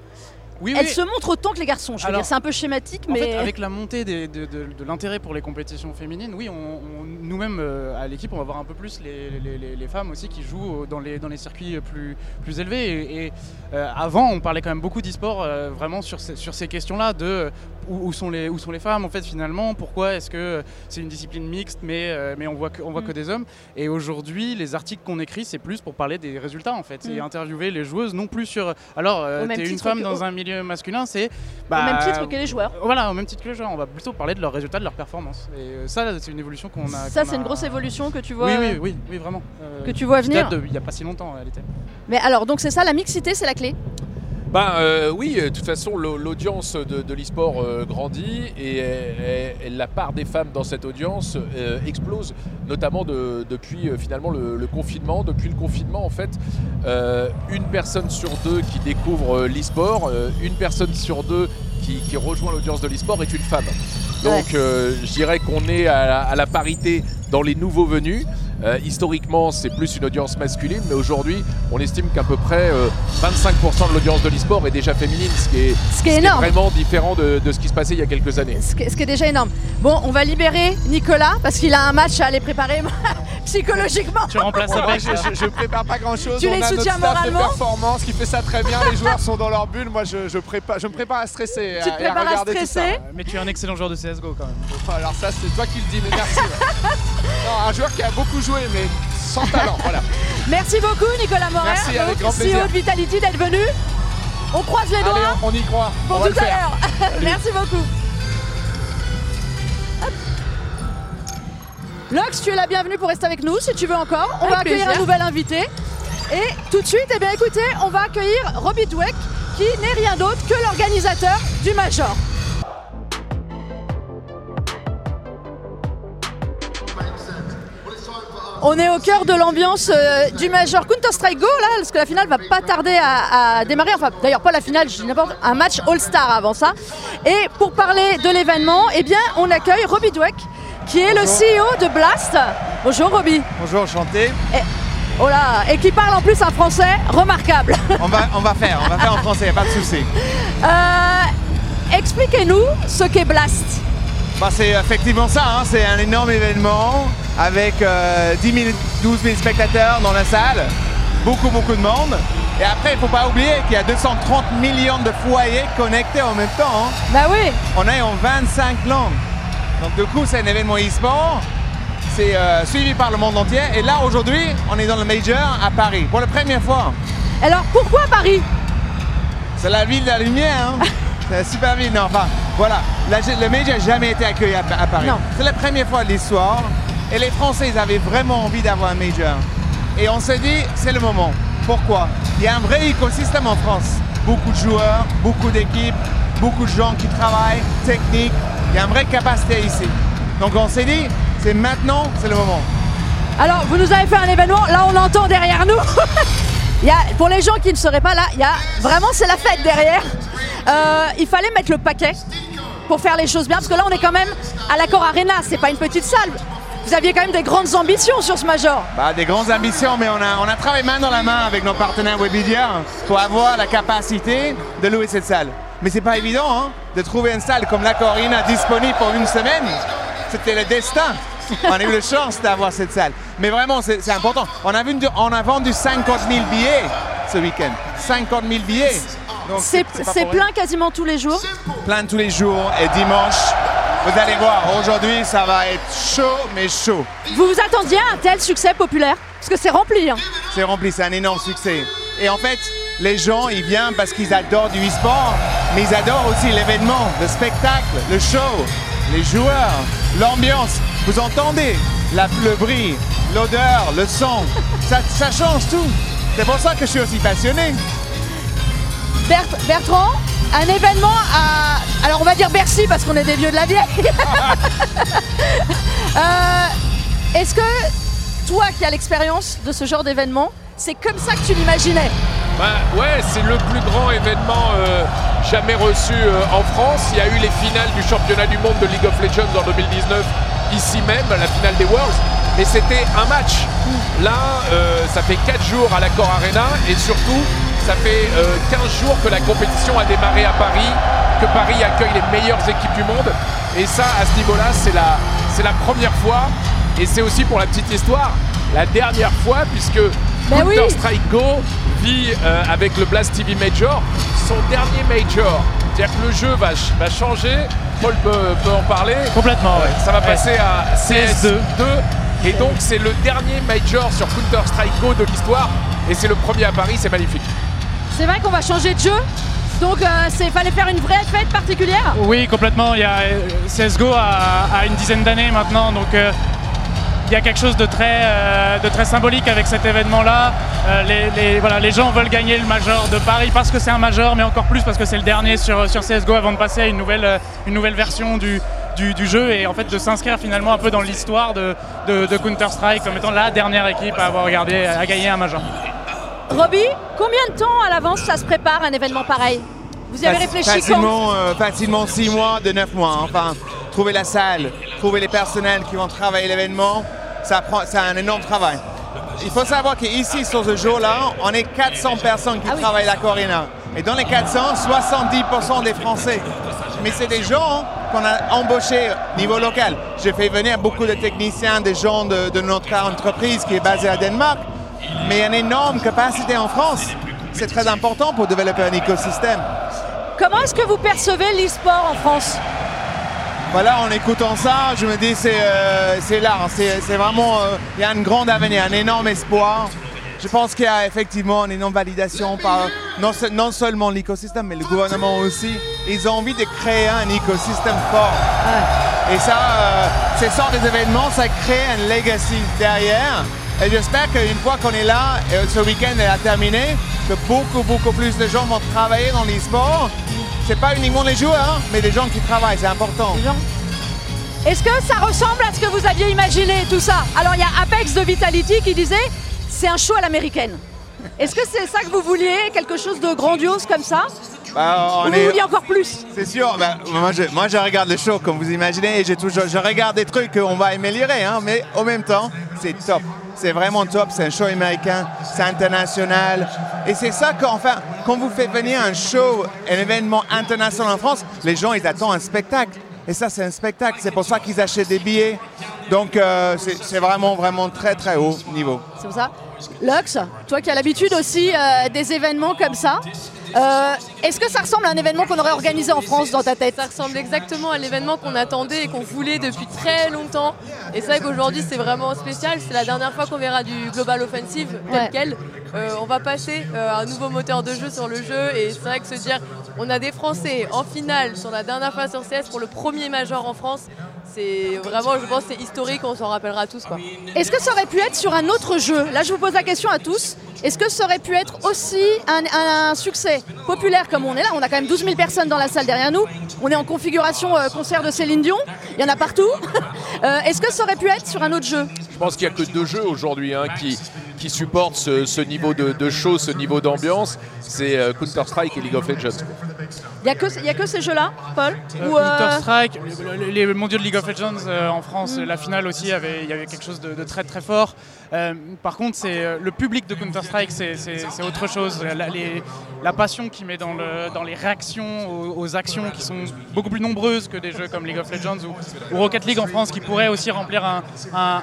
Oui, elles oui. se montrent autant que les garçons Je veux Alors, dire, c'est un peu schématique, En mais. fait, avec la montée des- de, de- de l'intérêt pour les compétitions féminines, oui, on, on- nous-mêmes euh, à l'équipe, on va voir un peu plus les, les- les- les femmes aussi qui jouent dans les, dans les circuits plus, plus élevés. Et, et, euh, avant, on parlait quand même beaucoup d'e-sport euh, vraiment sur ces, sur ces questions-là de où, où sont les, où sont les femmes en fait finalement, pourquoi est-ce que c'est une discipline mixte mais, euh, mais on voit, que, on voit Mm. que des hommes. Et aujourd'hui, les articles qu'on écrit, c'est plus pour parler des résultats en fait, et Mm. interviewer les joueuses non plus sur alors euh, t'es une femme que- dans un milieu masculin, c'est Au même bah, titre que les joueurs. voilà, au même titre que les joueurs, on va plutôt parler de leurs résultats, de leurs performances. Et euh, ça, c'est une évolution qu'on a. Ça, c'est une grosse évolution que tu vois. Oui, oui, oui, oui, vraiment. Euh, Que tu vois venir. il n'y a pas si longtemps en réalité. Mais alors, donc c'est ça, la mixité, c'est la clé. Ben euh, oui, de toute façon, l'au- l'audience de, de l'e-sport euh, grandit et, et la part des femmes dans cette audience euh, explose, notamment de- depuis euh, finalement le, le confinement. Depuis le confinement, en fait, une personne sur deux qui découvre l'e-sport, une personne sur deux qui, qui rejoint l'audience de l'e-sport est une femme. Donc je dirais qu'on est à la, à la parité dans les nouveaux venus. Euh, historiquement, c'est plus une audience masculine, mais aujourd'hui, on estime qu'à peu près euh, 25% de l'audience de l'e-sport est déjà féminine, ce qui est, Ce qui est énorme. vraiment différent de, de ce qui se passait il y a quelques années. Ce qui, ce qui est déjà énorme. Bon, on va libérer Nicolas parce qu'il a un match à aller préparer [laughs] psychologiquement. Tu remplaces avec. je, je- je prépare pas grand chose. Tu On les a notre soutiens staff de performance qui fait ça très bien. Les joueurs sont dans leur bulle. Moi, je, je prépare, je me prépare à stresser. Tu te et à prépares à regarder tout stresser ça. Mais tu es un excellent joueur de CSGO quand même. Alors ça, c'est toi qui le dis, mais merci. ouais. [laughs] Non, un joueur qui a beaucoup joué, mais sans talent. Voilà. [laughs] Merci beaucoup, Nicolas Morer, Merci, avec donc, grand plaisir. CEO de Vitality, d'être venu. On croise les doigts Allez, on, on y croit. pour on va tout le à faire. l'heure. Merci beaucoup. Lox, tu es la bienvenue pour rester avec nous si tu veux encore. On Avec va accueillir plaisir. un nouvel invité. Et tout de suite, eh bien écoutez, on va accueillir Robbie Dweck, qui n'est rien d'autre que l'organisateur du Major. On est au cœur de l'ambiance euh, du Major Counter-Strike Go, là, parce que la finale va pas tarder à, à démarrer. Enfin, d'ailleurs, pas la finale, je dis n'importe un match All-Star avant ça. Et pour parler de l'événement, eh bien, on accueille Robbie Dweck, qui est le CEO de Blast. Bonjour Robbie. Bonjour, enchanté. Oh là, et qui parle en plus un français remarquable. On va, on va faire, on va faire en français, pas de souci. Euh, Expliquez-nous ce qu'est Blast. Bah, c'est effectivement ça, hein, c'est un énorme événement avec euh, 10 000, 12 000 spectateurs dans la salle, beaucoup beaucoup de monde. Et après, il faut pas oublier qu'il y a 230 millions de foyers connectés en même temps. hein. Bah oui, On est en 25 langues. Donc du coup, c'est un événement e-sport. C'est euh, suivi par le monde entier. Et là, aujourd'hui, on est dans le Major à Paris, pour la première fois. alors pourquoi Paris? C'est la ville de la lumière, hein [laughs] C'est la super ville. Non, enfin, voilà. La- le Major n'a jamais été accueilli à, à Paris. Non. C'est la première fois de l'histoire. Et les Français, ils avaient vraiment envie d'avoir un Major. Et on s'est dit, c'est le moment. Pourquoi? Il y a un vrai écosystème en France. Beaucoup de joueurs, beaucoup d'équipes, beaucoup de gens qui travaillent, techniques. Il y a une vraie capacité ici. Donc on s'est dit, c'est maintenant, c'est le moment. Alors, vous nous avez fait un événement, là on entend derrière nous. [laughs] Il y a, pour les gens qui ne seraient pas là, il y a vraiment c'est la fête derrière. Euh, il fallait mettre le paquet pour faire les choses bien, parce que là on est quand même à l'Accor Arena, c'est pas une petite salle. Vous aviez quand même des grandes ambitions sur ce major. Bah, des grandes ambitions, mais on a, on a travaillé main dans la main avec nos partenaires Webidia pour avoir la capacité de louer cette salle. Mais c'est pas évident hein, de trouver une salle comme la Corina disponible pour une semaine. C'était le destin. On a eu la chance d'avoir cette salle. Mais vraiment, c'est important. On a vendu 50 000 billets ce week-end. 50 000 billets. C'est plein quasiment tous les jours. Plein tous les jours et dimanche. Vous allez voir, aujourd'hui, ça va être chaud, mais chaud. Vous vous attendiez à un tel succès populaire? Parce que c'est rempli. hein. C'est rempli, c'est un énorme succès. Et en fait, les gens, ils viennent parce qu'ils adorent du e-sport, mais ils adorent aussi l'événement, le spectacle, le show, les joueurs, l'ambiance. Vous entendez la- le bruit, l'odeur, le son. Ça, ça change tout. C'est pour ça que je suis aussi passionné. Bert- Bertrand, un événement à. Alors on va dire Bercy parce qu'on est des vieux de la vieille. [laughs] Euh, Est-ce que toi qui as l'expérience de ce genre d'événement, c'est comme ça que tu l'imaginais? Ben, ouais, c'est le plus grand événement euh, jamais reçu euh, en France. Il y a eu les finales du championnat du monde de League of Legends en 2019, ici même, la finale des Worlds. mais c'était un match. Là, euh, ça fait 4 jours à l'Accor Arena et surtout, ça fait euh, 15 jours que la compétition a démarré à Paris, que Paris accueille les meilleures équipes du monde. Et ça, à ce niveau-là, c'est la, c'est la première fois. Et c'est aussi pour la petite histoire, la dernière fois, puisque Ben oui. Counter-Strike Go vit euh, avec le Blast TV Major son dernier Major. C'est-à-dire que le jeu va, ch- va changer. Paul peut, peut en parler. Complètement, ouais. Ça va Ouais. passer à CS2. CS2. Et donc, c'est le dernier Major sur Counter-Strike Go de l'histoire. Et c'est le premier à Paris, c'est magnifique. C'est vrai qu'on va changer de jeu. Donc, il fallait faire une vraie fête particulière. Oui, complètement. Il y a, euh, CSGO une dizaine d'années maintenant, donc euh, il y a quelque chose de très, euh, de très symbolique avec cet événement-là. Euh, les, voilà, les gens veulent gagner le Major de Paris parce que c'est un Major, mais encore plus parce que c'est le dernier sur, sur CSGO avant de passer à une nouvelle, euh, une nouvelle version du, du, jeu et en fait de s'inscrire finalement un peu dans l'histoire de, Counter-Strike comme étant la dernière équipe à avoir gagner un Major. Robbie, combien de temps à l'avance ça se prépare un événement pareil? Vous y avez réfléchi facilement, euh, facilement 6 mois de 9 mois. hein. Enfin, trouver la salle, trouver les personnels qui vont travailler l'événement, ça prend, c'est un énorme travail. Il faut savoir qu'ici, sur ce jour-là, on est 400 personnes qui Ah oui. travaillent à la Corina. Et dans les 400, 70% des Français. Mais c'est des gens qu'on a embauchés au niveau local. J'ai fait venir beaucoup de techniciens, des gens de, de notre entreprise qui est basée à Danemark. Mais il y a une énorme capacité en France. C'est très important pour développer un écosystème. Comment est-ce que vous percevez l'e-sport en France? Voilà, en écoutant ça, je me dis c'est euh, c'est là, c'est c'est vraiment, euh, il y a un grand avenir, un énorme espoir. Je pense qu'il y a effectivement une énorme validation par non, non seulement l'écosystème, mais le gouvernement aussi. Ils ont envie de créer un écosystème fort. Et ça, euh, ces sortes d'événements, ça crée un legacy derrière. Et j'espère qu'une fois qu'on est là, et ce week-end est à terminer, que beaucoup, beaucoup plus de gens vont travailler dans l'e-sport. C'est pas uniquement les joueurs, hein, mais des gens qui travaillent, c'est important. Les gens Est-ce que ça ressemble à ce que vous aviez imaginé, tout ça? Alors, il y a Apex de Vitality qui disait c'est un show à l'américaine. Est-ce que c'est ça que vous vouliez Quelque chose de grandiose comme ça? Bah, Ou on vous est- vouliez encore plus? C'est sûr, bah, moi, je, moi je regarde le show comme vous imaginez et j'ai toujours, je regarde des trucs qu'on va améliorer, hein, mais en même temps, c'est top. C'est vraiment top, c'est un show américain, c'est international. Et c'est ça qu'enfin, quand vous faites venir un show, un événement international en France, les gens ils attendent un spectacle. Et ça c'est un spectacle, c'est pour ça qu'ils achètent des billets. Donc euh, c'est c'est vraiment, vraiment très très haut niveau. C'est pour ça Lux, toi qui as l'habitude aussi euh, des événements comme ça, euh, est-ce que ça ressemble à un événement qu'on aurait organisé en France dans ta tête Ça ressemble exactement à l'événement qu'on attendait et qu'on voulait depuis très longtemps. Et c'est vrai qu'aujourd'hui c'est vraiment spécial. C'est la dernière fois qu'on verra du Global Offensive tel Ouais. quel. Euh, on va passer euh, un nouveau moteur de jeu sur le jeu et c'est vrai que se dire on a des Français en finale sur la dernière fois sur CS pour le premier major en France, c'est vraiment je pense c'est historique, on s'en rappellera tous. Est-ce que ça aurait pu être sur un autre jeu? Là, je vous pose la question à tous. Est-ce que ça aurait pu être aussi un, un succès? Populaire comme on est là On a quand même 12 000 personnes dans la salle derrière nous. On est en configuration euh, concert de Céline Dion. Il y en a partout. [laughs] Euh, Est-ce que ça aurait pu être sur un autre jeu? Je pense qu'il n'y a que deux jeux aujourd'hui hein, qui, qui supportent ce, ce niveau de, de show, ce niveau d'ambiance. C'est euh, Counter-Strike et League of Legends. Il n'y a, que- il y a que ces jeux-là, Paul? Euh, Ou, euh, Counter-Strike, les, les mondiaux de League of Legends euh, en France, la finale aussi, avait- il y avait quelque chose de, de très très fort. Euh, par contre, c'est euh, le public de Counter-Strike, c'est- autre chose. La, passion qu'il met dans, le- dans les réactions aux, aux actions qui sont beaucoup plus nombreuses que des jeux comme League of Legends ou, Rocket League en France, qui pourrait aussi remplir un-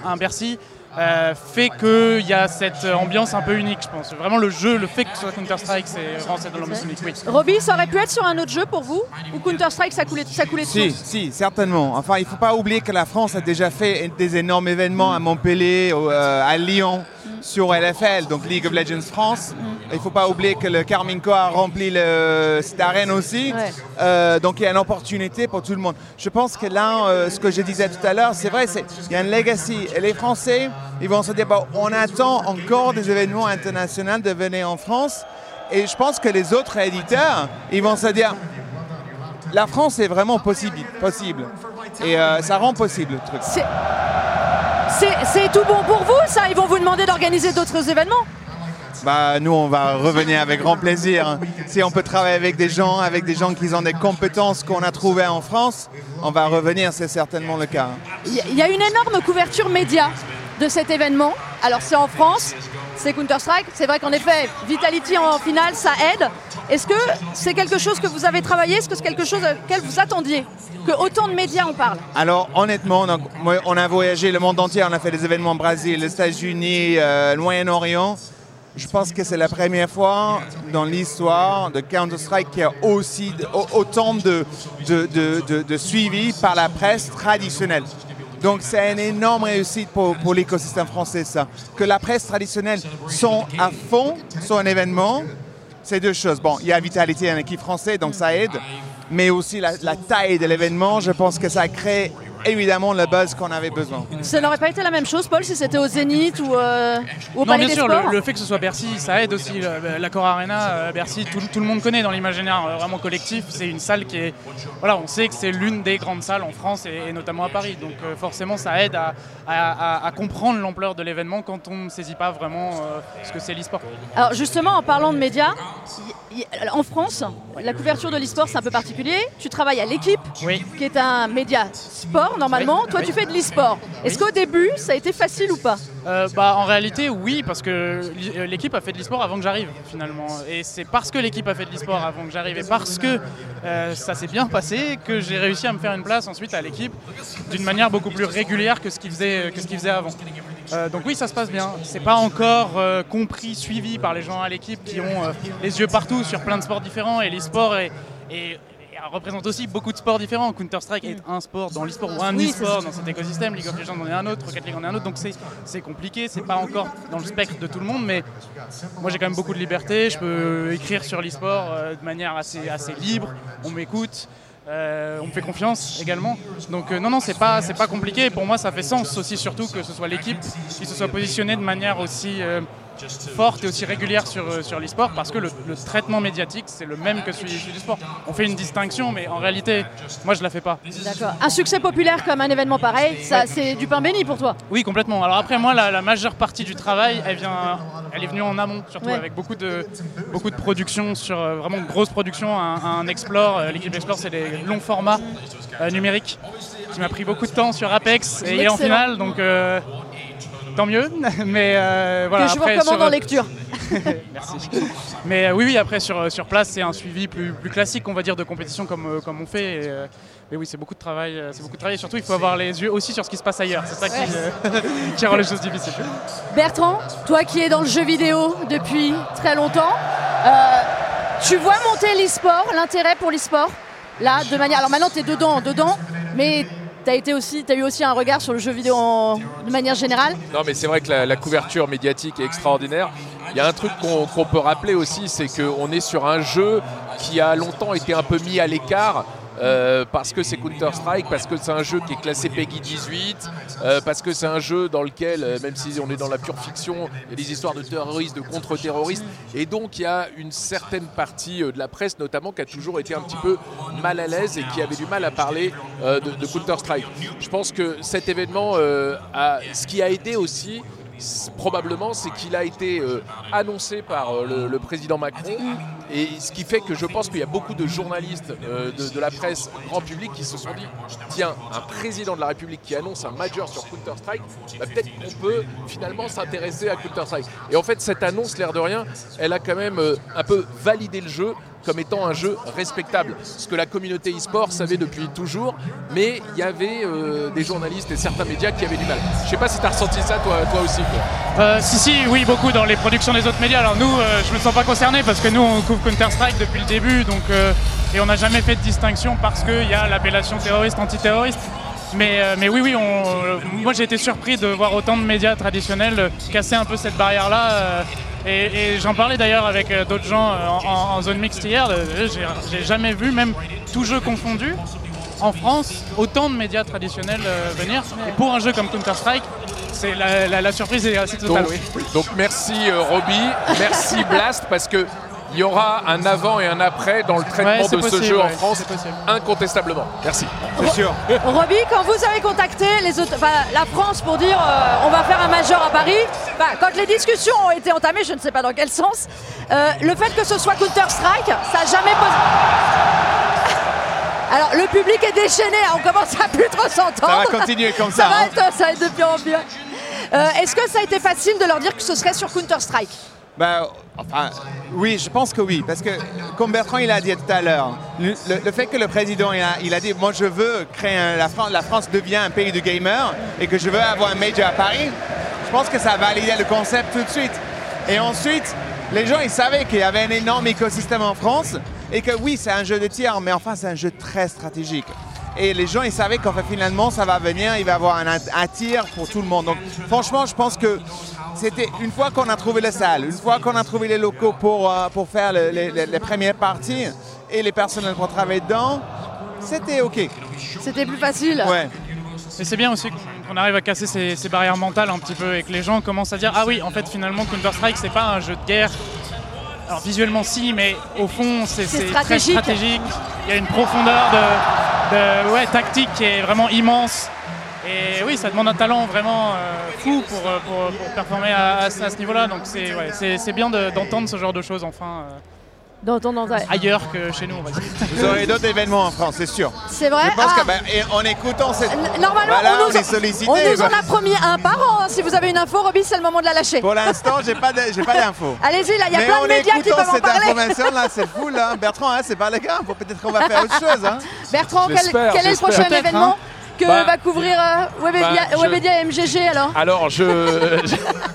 un Bercy. Euh, fait qu'il y a cette ambiance un peu unique, je pense. Vraiment, le jeu, le fait que ce soit Counter-Strike, c'est vraiment cette ambiance unique. Oui. Robbie, ça aurait pu être sur un autre jeu pour vous Ou Counter-Strike, ça coulait, ça coulait de Si, source si, certainement. Enfin, il ne faut pas oublier que la France a déjà fait des énormes événements à Montpellier, euh, à Lyon, sur LFL, donc League of Legends France. Il ne faut pas oublier que le Carminco a rempli le, cette arène aussi. Ouais. Euh, donc il y a une opportunité pour tout le monde. Je pense que là, euh, ce que je disais tout à l'heure, c'est vrai, il y a un legacy. Et les Français, ils vont se dire, bon, on attend encore des événements internationaux de venir en France. Et je pense que les autres éditeurs, ils vont se dire, la France est vraiment possible. possible. Et euh, ça rend possible le truc. C'est tout bon pour vous, ça? Ils vont vous demander d'organiser d'autres événements? Bah, nous, on va revenir avec grand plaisir. Si on peut travailler avec des gens, avec des gens qui ont des compétences qu'on a trouvées en France, on va revenir, c'est certainement le cas. Il y a- une énorme couverture média de cet événement. Alors c'est en France, c'est Counter-Strike. C'est vrai qu'en effet, Vitality en finale, ça aide. Est-ce que c'est quelque chose que vous avez travaillé? Est-ce que c'est quelque chose auquel vous attendiez Que autant de médias en parlent? Alors honnêtement, on a, moi, on a voyagé le monde entier, on a fait des événements au Brésil, les États-Unis, euh, Moyen-Orient. Je pense que c'est la première fois dans l'histoire de Counter-Strike qu'il y a aussi autant de, de, de- de- suivi par la presse traditionnelle. Donc c'est une énorme réussite pour, pour l'écosystème français, ça. Que la presse traditionnelle sont à fond sur un événement, c'est deux choses. Bon, il y a Vitality, un équipe français, donc ça aide. Mais aussi la taille de l'événement, je pense que ça crée évidemment le buzz qu'on avait besoin. Ça n'aurait pas été la même chose, Paul, si c'était au Zénith ou, euh, ou au Non, Palais bien des sûr, Sports le, le fait que ce soit Bercy, ça aide aussi. Le- L'accord Arena, euh, Bercy, tout, tout le monde connaît dans l'imaginaire euh, vraiment collectif. C'est une salle qui est. Voilà, on sait que c'est l'une des grandes salles en France et, et notamment à Paris. Donc euh, forcément, ça aide à, à- à- à comprendre l'ampleur de l'événement quand on ne saisit pas vraiment euh, ce que c'est l'e-sport. Alors justement, en parlant de médias, y- y- en France, la couverture de l'e-sport, c'est un peu particulier. Tu travailles à l'équipe, Oui. qui est un média sport normalement. Oui. Toi, Oui. tu fais de l'e-sport. Est-ce qu'au début, ça a été facile ou pas Euh, bah, en réalité, oui, parce que euh, l'équipe a fait de l'e-sport avant que j'arrive, finalement. Et c'est parce que l'équipe a fait de l'e-sport avant que j'arrive et parce que euh, ça s'est bien passé que j'ai réussi à me faire une place ensuite à l'équipe d'une manière beaucoup plus régulière que ce qu'ils faisaient, avant. Euh, donc oui, ça se passe bien. C'est pas encore euh, compris, suivi par les gens à l'équipe qui ont euh, les yeux partout sur plein de sports différents et l'e-sport est- représente aussi beaucoup de sports différents. Counter-Strike est un sport dans l'e-sport ou un Oui, e-sport dans cet écosystème. League of Legends en est un autre, Rocket League en est un autre. Donc c'est, compliqué, c'est pas encore dans le spectre de tout le monde, mais moi j'ai quand même beaucoup de liberté. Je peux écrire sur l'e-sport euh, de manière assez, assez libre. On m'écoute. euh, on me fait confiance également. Donc euh, non, non, c'est pas, c'est pas compliqué. Pour moi, ça fait sens aussi, surtout que ce soit l'équipe qui se soit positionnée de manière aussi euh, forte et aussi régulière sur, euh, sur l'e-sport, parce que le, le traitement médiatique, c'est le même que celui, du sport. On fait une distinction, mais en réalité, moi, je la fais pas. D'accord. Un succès populaire comme un événement pareil, ça, c'est du pain béni pour toi. Oui, complètement. Alors après, moi, la, la majeure partie du travail, elle vient, elle est venue en amont, surtout Ouais. avec beaucoup de, beaucoup de productions sur euh, vraiment de grosses productions. Un, un Explore, euh, l'équipe Explore, c'est des longs formats euh, numériques qui m'a pris beaucoup de temps sur Apex et en finale, donc euh, tant mieux. [laughs] Mais euh, voilà. que je vous après, recommande sur- en lecture. [laughs] Merci. Mais euh, oui, oui, après sur, sur place, c'est un suivi plus, plus classique, on va dire, de compétition comme, euh, comme on fait. Et, euh, mais oui, c'est beaucoup de travail. euh, C'est beaucoup de travail. Et surtout, il faut avoir les yeux aussi sur ce qui se passe ailleurs. C'est ça qui, euh, [laughs] qui rend les choses difficiles. Bertrand, toi qui es dans le jeu vidéo depuis très longtemps, euh, tu vois monter l'e-sport, l'intérêt pour l'e-sport Là, de manière. Alors maintenant, tu es dedans, dedans, mais tu as, été aussi, as eu aussi un regard sur le jeu vidéo en- de manière générale. Non, mais c'est vrai que la, couverture médiatique est extraordinaire. Il y a un truc qu'on peut rappeler aussi, c'est qu'on est sur un jeu qui a longtemps été un peu mis à l'écart. Euh, parce que c'est Counter-Strike, parce que c'est un jeu qui est classé PEGI 18, euh, parce que c'est un jeu dans lequel, euh, même si on est dans la pure fiction, il y a des histoires de terroristes, de contre-terroristes, et donc il y a une certaine partie de la presse notamment qui a toujours été un petit peu mal à l'aise et qui avait du mal à parler de, Counter-Strike. Je pense que cet événement, ce qui a aidé aussi, probablement, c'est qu'il a été euh, annoncé par euh, le, président Macron. Et ce qui fait que je pense qu'il y a beaucoup de journalistes euh, de, la presse grand public qui se sont dit tiens, un président de la République qui annonce un major sur Counter-Strike, bah, peut-être qu'on peut finalement s'intéresser à Counter-Strike. Et en fait, cette annonce, l'air de rien, elle a quand même un peu validé le jeu comme étant un jeu respectable. Ce que la communauté e-sport savait depuis toujours, mais il y avait euh, des journalistes et certains médias qui avaient du mal. Je sais pas si tu as ressenti ça toi, toi aussi. quoi. Euh, si, si, oui, beaucoup dans les productions des autres médias. Alors nous, euh, je me sens pas concerné parce que nous, on couvre Counter-Strike depuis le début, donc, euh, et on n'a jamais fait de distinction parce qu'il y a l'appellation terroriste, antiterroriste. Mais, mais oui, oui, moi j'ai été surpris de voir autant de médias traditionnels casser un peu cette barrière-là. Et j'en parlais d'ailleurs avec euh, d'autres gens euh, en, zone mixte hier. euh, J'ai jamais vu, même tout jeu confondu, en France, autant de médias traditionnels venir. Et pour un jeu comme Counter-Strike, c'est la, la- surprise est assez totale. Donc, donc merci Roby, merci Blast parce que il y aura un avant et un après dans le traitement Ouais, de ce jeu en France, incontestablement. Merci. C'est sûr. Roby, quand vous avez contacté les autres, enfin, la France pour dire euh, on va faire un major à Paris, enfin, quand les discussions ont été entamées, je ne sais pas dans quel sens, euh, le fait que ce soit Counter-Strike, ça n'a jamais posé. [laughs] Alors le public est déchaîné, hein, on commence à plus trop Ça s'entendre. va continuer comme Ça [laughs] ça. va hein. être, ça va être de pire en pire. Euh, Est-ce que ça a été facile de leur dire que ce serait sur Counter-Strike? Ben, enfin, oui, je pense que oui. Parce que, comme Bertrand il a dit tout à l'heure, le, fait que le président il a, dit Moi, je veux créer la, France, la France devient un pays de gamers et que je veux avoir un major à Paris, je pense que ça a validé le concept tout de suite. Et ensuite, les gens ils savaient qu'il y avait un énorme écosystème en France et que oui, c'est un jeu de tir, mais enfin, c'est un jeu très stratégique. Et les gens, ils savaient qu'en fait, finalement, ça va venir, il va y avoir un, tir pour tout le monde. Donc, franchement, je pense que c'était une fois qu'on a trouvé la salle, une fois qu'on a trouvé les locaux pour, euh, pour faire le- les, les- les premières parties et les personnels pour travailler dedans, c'était OK. C'était plus facile Ouais. Et c'est bien aussi qu'on arrive à casser ces, ces barrières mentales un petit peu et que les gens commencent à dire Ah oui, en fait, finalement, Counter-Strike, c'est pas un jeu de guerre. Alors visuellement, si, mais au fond, c'est très stratégique. Il y a une profondeur de, de- ouais, tactique qui est vraiment immense. Et oui, ça demande un talent vraiment euh, fou pour, euh, pour- pour performer à, à ce niveau-là. Donc c'est ouais, bien de- d'entendre ce genre de choses enfin euh, Dans dans ailleurs que chez nous, on va dire. Vous aurez d'autres événements en France, c'est sûr. C'est vrai Je pense Ah, que, ben, et en écoutant cette. Normalement, on, on nous, est sollicité. on nous en a promis un par an. hein. Si vous avez une info, Roby, c'est le moment de la lâcher. Pour l'instant, j'ai pas j'ai pas d'infos. [laughs] Allez-y, là, il y a Mais plein de médias qui peuvent en cette parler. information là, c'est fou là. Bertrand, hein, c'est pas le cas. Faut peut-être qu'on va faire autre chose. Hein. [laughs] Bertrand, quel, est le prochain événement? Hein. Que Bah, va couvrir euh, Webedia, bah, je- Webedia et MGG alors Alors, je. [laughs]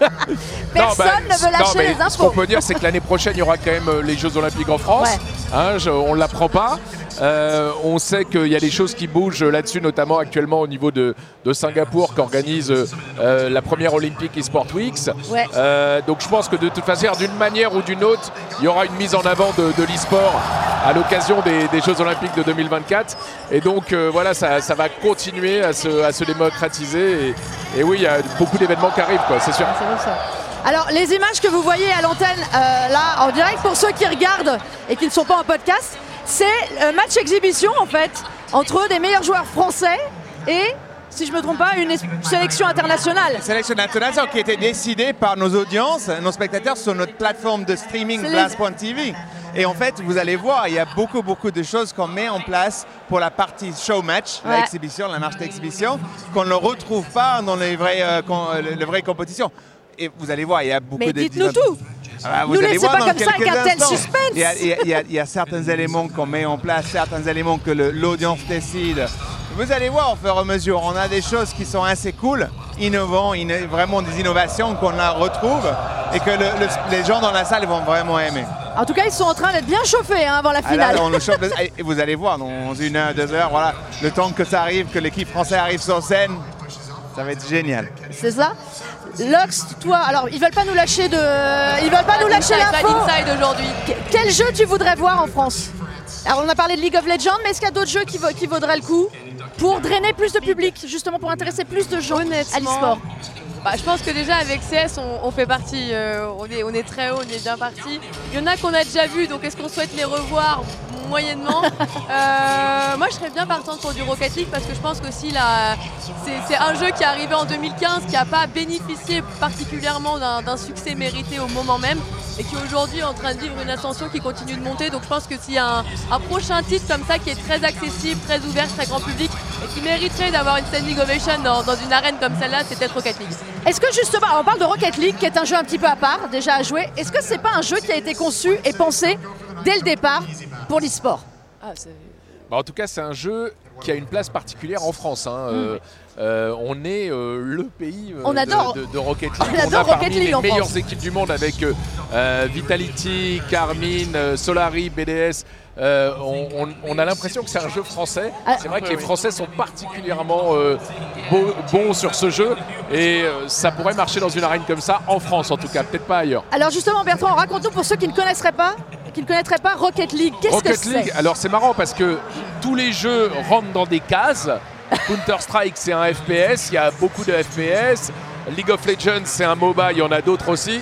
[laughs] Personne ne veut lâcher les Ce infos. qu'on peut dire, c'est que l'année prochaine, il y aura quand même euh, les Jeux Olympiques en France. Ouais. Hein, je- on ne l'apprend pas. Euh, on sait qu'il y a des choses qui bougent là-dessus, notamment actuellement au niveau de, de Singapour, qui organise euh, euh, la première Olympic eSport Weeks. Ouais. Euh, donc je pense que de toute façon, d'une manière ou d'une autre, il y aura une mise en avant de, de l'e-sport à l'occasion des, des Jeux Olympiques de 2024. Et donc voilà, ça, ça va continuer à se, démocratiser. Et, oui, il y a beaucoup d'événements qui arrivent, c'est sûr. Alors, les images que vous voyez à l'antenne, euh, là, en direct, pour ceux qui regardent et qui ne sont pas en podcast, c'est un match exhibition, en fait, entre des meilleurs joueurs français et, si je ne me trompe pas, une sélection internationale. Sélection internationale qui a été décidée par nos audiences, nos spectateurs sur notre plateforme de streaming Blast.tv. Et en fait, vous allez voir, il y a beaucoup, beaucoup de choses qu'on met en place pour la partie show match, Ouais. l'exhibition, la marche d'exhibition, qu'on ne retrouve pas dans les vraies, euh, com- euh, les vraies compétitions. Et vous allez voir, il y a beaucoup Mais de... dites-nous tout Ah, Nous laissez pas dans comme ça, quelques instants. suspense. Il y a, il y a- il y a- il y a certains éléments qu'on met en place, certains éléments que le- l'audience décide. Vous allez voir au fur et à mesure, on a des choses qui sont assez cool, innovants, inno- vraiment des innovations qu'on la retrouve et que le- le- les gens dans la salle vont vraiment aimer. En tout cas, ils sont en train d'être bien chauffés hein, avant la Ah, finale. là, on le chauffe le- et vous allez voir, dans une heure, deux heures, voilà, le temps que ça arrive, que l'équipe française arrive sur scène, ça va être génial. C'est ça? Lux, toi, alors ils veulent pas nous lâcher de, ils veulent pas nous lâcher Inside, l'info. pas aujourd'hui. Que- Quel jeu tu voudrais voir en France? Alors on a parlé de League of Legends, mais est-ce qu'il y a d'autres jeux qui, qui vaudraient le coup? Pour drainer plus de public, justement pour intéresser plus de gens à l'e-sport Bah, je pense que déjà avec CS, on, fait partie, euh, on, est, très haut, on est bien parti. Il y en a qu'on a déjà vu, donc est-ce qu'on souhaite les revoir moyennement? Euh, Moi, je serais bien partante pour du Rocket League parce que je pense là, c'est un jeu qui est arrivé en 2015, qui n'a pas bénéficié particulièrement d'un succès mérité au moment même et qui aujourd'hui est en train de vivre une ascension qui continue de monter. Donc je pense que s'il y a un prochain titre comme ça qui est très accessible, très ouvert, très grand public et qui mériterait d'avoir une standing ovation dans, dans une arène comme celle-là, c'est peut-être Rocket League. Est-ce que justement, on parle de Rocket League, qui est un jeu un petit peu à part, déjà à jouer. Est-ce que c'est pas un jeu qui a été conçu et pensé dès le départ pour l'e-sport? Ah, Bah, en tout cas, c'est un jeu qui a une place particulière en France. hein. Euh, euh, on est euh, le pays. On de- adore. de, de Rocket League. On adore a Rocket parmi League les en meilleures France. équipes du monde avec Vitality, Carmine, euh, Solari, BDS. Euh, on, on- on a l'impression que c'est un jeu français. Ah. C'est vrai que les Français sont particulièrement euh, beaux- bons sur ce jeu et euh, ça pourrait marcher dans une arène comme ça en France en tout cas, peut-être pas ailleurs. Alors justement, Bertrand, raconte-nous pour ceux qui ne connaisseraient pas, qui ne connaîtraient pas Rocket League. Qu'est-ce que Rocket League, alors c'est marrant parce que tous les jeux rentrent dans des cases. Counter-Strike, c'est un FPS, il y a beaucoup de FPS. League of Legends, c'est un MOBA, il y en a d'autres aussi.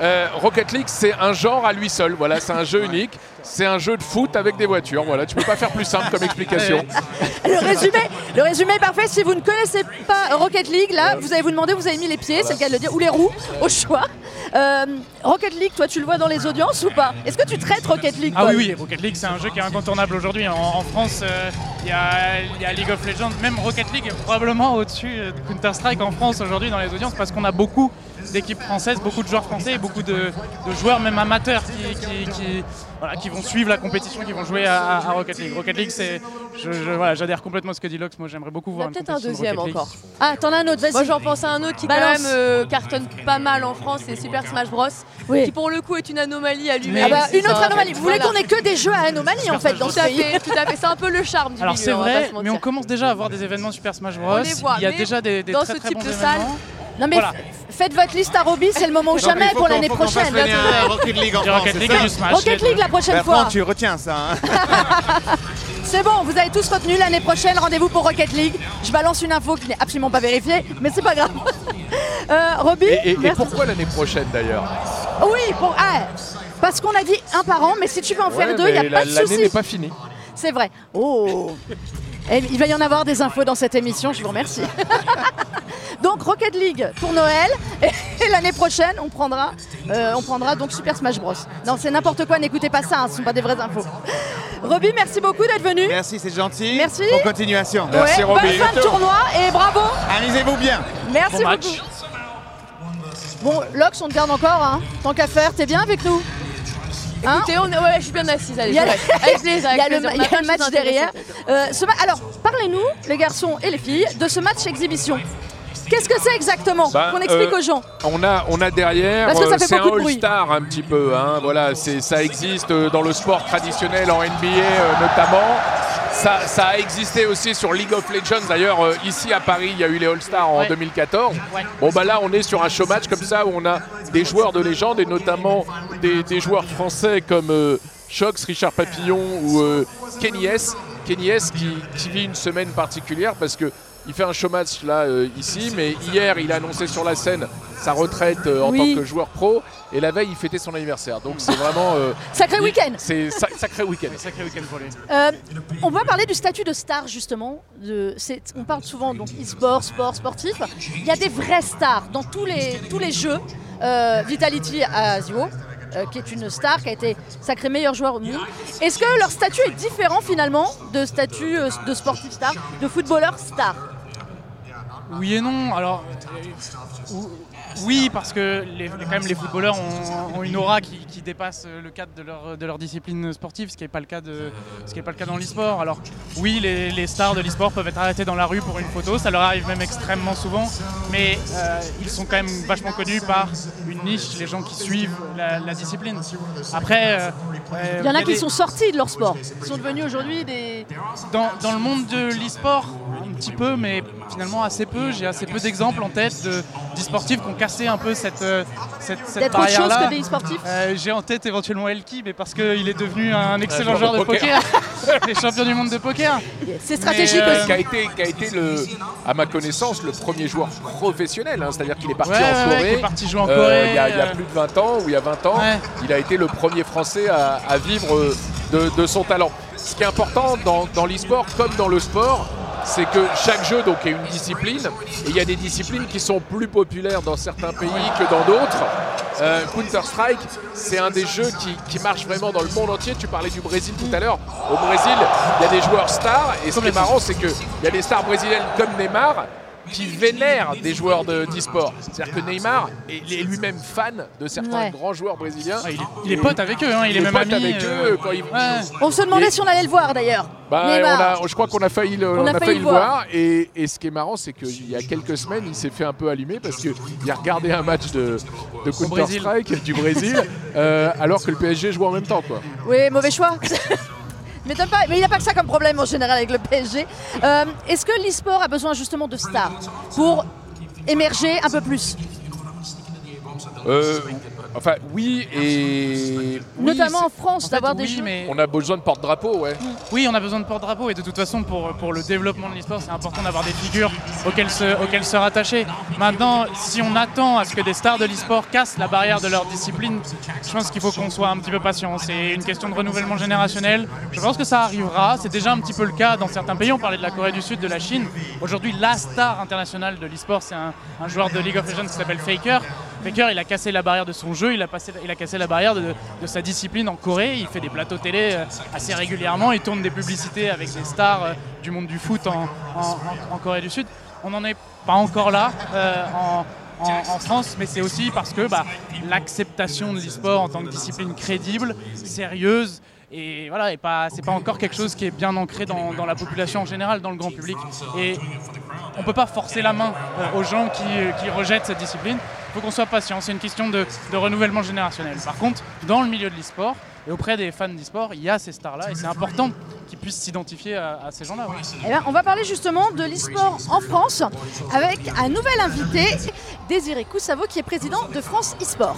Euh, Rocket League, c'est un genre à lui seul. Voilà, c'est un jeu unique. C'est un jeu de foot avec des voitures. Voilà, tu peux pas faire plus simple comme explication. [laughs] Le résumé, le résumé est parfait. Si vous ne connaissez pas Rocket League, là, vous allez vous demander où vous avez mis les pieds, c'est le cas de le dire, ou les roues, au choix. Euh, Rocket League, toi, tu le vois dans les audiences ou pas? Est-ce que tu traites Rocket League Ah oui, oui, Rocket League c'est un jeu qui est incontournable aujourd'hui. En, en France, euh, il y, a, il y a League of Legends, même Rocket League est probablement au-dessus de Counter-Strike en France aujourd'hui dans les audiences parce qu'on a beaucoup d'équipes françaises, beaucoup de joueurs français et beaucoup de, de joueurs même amateurs qui, qui- qui, voilà, qui vont suivre la compétition, qui vont jouer à, à Rocket League. Rocket League, c'est, je, je- voilà, j'adhère complètement à ce que dit Lox. Moi, j'aimerais beaucoup Il y voir a une peut-être un de deuxième encore. Ah, t'en as un autre, vas-y. Moi j'en pense à un autre qui quand même euh, cartonne pas mal en France, c'est Super Smash Bros. Oui. Qui pour le coup est une anomalie à lui-même. Ah bah, une autre anomalie. Vous voulez voilà. qu'on ait que des jeux à anomalie en fait dans Tout ce à pays fait, tout à fait. C'est un peu le charme du Alors c'est vrai, mais on commence déjà à avoir des événements Super Smash Bros. On les voit, Il y a déjà des, des dans très ce très type bons de salle, événements. Non mais Voilà. faites votre liste à Roby, c'est le moment ou jamais pour l'année prochaine. venir, euh, Rocket League en Du France, Rocket League et Smash. Rocket League la prochaine Bertrand, fois. tu retiens ça. hein. [laughs] [laughs] C'est bon, vous avez tous retenu l'année prochaine, rendez-vous pour Rocket League. Je balance une info qui n'est absolument pas vérifiée, mais c'est pas grave. [laughs] Euh, Roby, Et, et- et merci. pourquoi l'année prochaine d'ailleurs Oui, pour... ah, parce qu'on a dit un par an, mais si tu veux en faire deux, il n'y a pas de L'année souci. n'est pas finie. C'est vrai. Oh Il va y en avoir des infos dans cette émission, je vous remercie. Donc Rocket League pour Noël et, [laughs] l'année prochaine on prendra, euh, on prendra donc Super Smash Bros. Non c'est n'importe quoi, n'écoutez pas ça, hein, ce ne sont pas des vraies infos. Roby, merci beaucoup d'être venu. Merci, c'est gentil. Merci. Bonne continuation. Merci, Ouais, Roby. Bonne fin de tournoi et bravo. Amusez-vous bien. Merci Bon match. beaucoup. Bon, Lox, on te garde encore, hein. Tant qu'à faire, t'es bien avec nous? Hein? Écoutez, on est... ouais, je suis bien assise, allez, Il y a, le, [laughs] match derrière. Euh, ce ma- alors, parlez-nous, les garçons et les filles, de ce match exhibition. Qu'est-ce que c'est exactement Bah, Qu'on explique euh, aux gens. On a, on a derrière, Parce que ça euh, fait c'est un beaucoup de bruit. All-Star un petit peu. Hein, voilà, c'est, ça existe euh, dans le sport traditionnel, en NBA euh, notamment. Ça, ça a existé aussi sur League of Legends. D'ailleurs, euh, ici à Paris, il y a eu les All-Stars en Ouais. 2014. Ouais. Bon, bah là, on est sur un show match comme ça où on a des joueurs de légende et notamment des, des joueurs français comme euh, Shox, Richard Papillon ou euh, Kenny S. Kenny S qui, qui vit une semaine particulière parce que il fait un show match là euh, ici, mais hier il a annoncé sur la scène sa retraite euh, en Oui. tant que joueur pro et la veille il fêtait son anniversaire. Donc c'est vraiment euh, Sacré week-end. C'est sa- sacré week-end. Sacré week-end pour lui. Euh, on va parler du statut de star justement. De, on parle souvent donc e-sport, sport, sportif. Il y a des vraies stars dans tous les, tous les jeux. Euh, Vitality à Zio, euh, qui est une star, qui a été sacré meilleur joueur au monde. Est-ce que leur statut est différent finalement de statut euh, de sportif star, de footballeur star? Oui et non. Alors, euh, ou- oui, parce que les, quand même les footballeurs ont, ont une aura qui, qui dépasse euh, le cadre de leur, de leur discipline sportive, ce qui n'est pas le cas de, ce qui est pas le cas dans l'e-sport. Alors, oui, les, les stars de l'e-sport peuvent être arrêtés dans la rue pour une photo, ça leur arrive même extrêmement souvent, mais euh, ils sont quand même vachement connus par une niche, les gens qui suivent la, la discipline. Après, euh, euh, Il y en a qui des- sont sortis de leur sport. Ils sont devenus aujourd'hui des. dans, dans le monde de l'e-sport, un petit peu, mais finalement assez peu. J'ai assez peu d'exemples en tête de d'e-sportifs qui ont cassé un peu cette, euh, cette, cette barrière-là. que des sportifs. Euh, J'ai en tête éventuellement Elki, mais parce qu'il est devenu un excellent joueur joueur de de poker. [laughs] Les champions du monde de poker. C'est stratégique euh, aussi. Qui a été, qui a été le, à ma connaissance, le premier joueur professionnel. hein. C'est-à-dire qu'il est parti Ouais, en ouais, Corée. qui est parti jouer en euh, Corée. il y, a, il y a euh, plus de 20 ans, ou il y a 20 ans, Ouais. il a été le premier Français à, à vivre euh, de, de son talent. Ce qui est important dans, dans l'e-sport, comme dans le sport, c'est que chaque jeu est une discipline, et il y a des disciplines qui sont plus populaires dans certains pays que dans d'autres. Euh, Counter-Strike, c'est un des jeux qui, qui marche vraiment dans le monde entier. Tu parlais du Brésil tout à l'heure. Au Brésil, il y a des joueurs stars, et ce qui est marrant, c'est qu'il y a des stars brésiliennes comme Neymar qui vénèrent des joueurs de- d'e-sport. C'est-à-dire que Neymar est, est lui-même fan de certains Ouais. grands joueurs brésiliens. ouais, il, est, il est pote avec eux, hein, il, est même pote ami. avec euh, eux quand ils, ouais. On se demandait Et- si on allait le voir d'ailleurs. bah, Neymar. on a- je crois qu'on a failli le, On a failli le le voir. Et, et ce qui est marrant, c'est qu'il y a quelques semaines, il s'est fait un peu allumer parce qu'il a regardé un match de, de Counter-Strike du Brésil, euh, alors que le PSG joue en même temps. Quoi. Oui, mauvais choix. [laughs] M'étonne pas, mais il n'y a pas que ça comme problème en général avec le PSG. Euh, Est-ce que l'e-sport a besoin justement de stars pour émerger un peu plus? Euh, Enfin, oui, et. Notamment en France, en fait, d'avoir des oui, jeux. mais On a besoin de porte-drapeau, ouais. Oui, on a besoin de porte-drapeau et de toute façon, pour, pour le développement de l'e-sport, c'est important d'avoir des figures auxquelles se, auxquelles se rattacher. Maintenant, si on attend à ce que des stars de l'e-sport cassent la barrière de leur discipline, je pense qu'il faut qu'on soit un petit peu patient. C'est une question de renouvellement générationnel. Je pense que ça arrivera. C'est déjà un petit peu le cas dans certains pays. On parlait de la Corée du Sud, de la Chine. Aujourd'hui, la star internationale de l'e-sport, c'est un, un joueur de League of Legends qui s'appelle Faker. Faker, il a cassé la barrière de son jeu, il a, passé, il a cassé la barrière de, sa discipline en Corée. Il fait des plateaux télé euh, assez régulièrement. Il tourne des publicités avec des stars euh, du monde du foot en, Corée du Sud. On n'en est pas encore là euh, en, France, mais c'est aussi parce que bah, l'acceptation de l'e-sport en tant que discipline crédible, sérieuse, et voilà, et pas, c'est pas encore quelque chose qui est bien ancré dans, la population en général, dans le grand public. Et on peut pas forcer la main aux gens qui rejettent cette discipline. Il faut qu'on soit patient. C'est une question de, de renouvellement générationnel. Par contre, dans le milieu de l'e-sport et auprès des fans d'e-sport, il y a ces stars-là et c'est important qu'ils puissent s'identifier à, à ces gens-là. ouais. Eh on va parler justement de l'e-sport en France avec un nouvel invité, Désiré Coussavo, qui est président de France e-sport.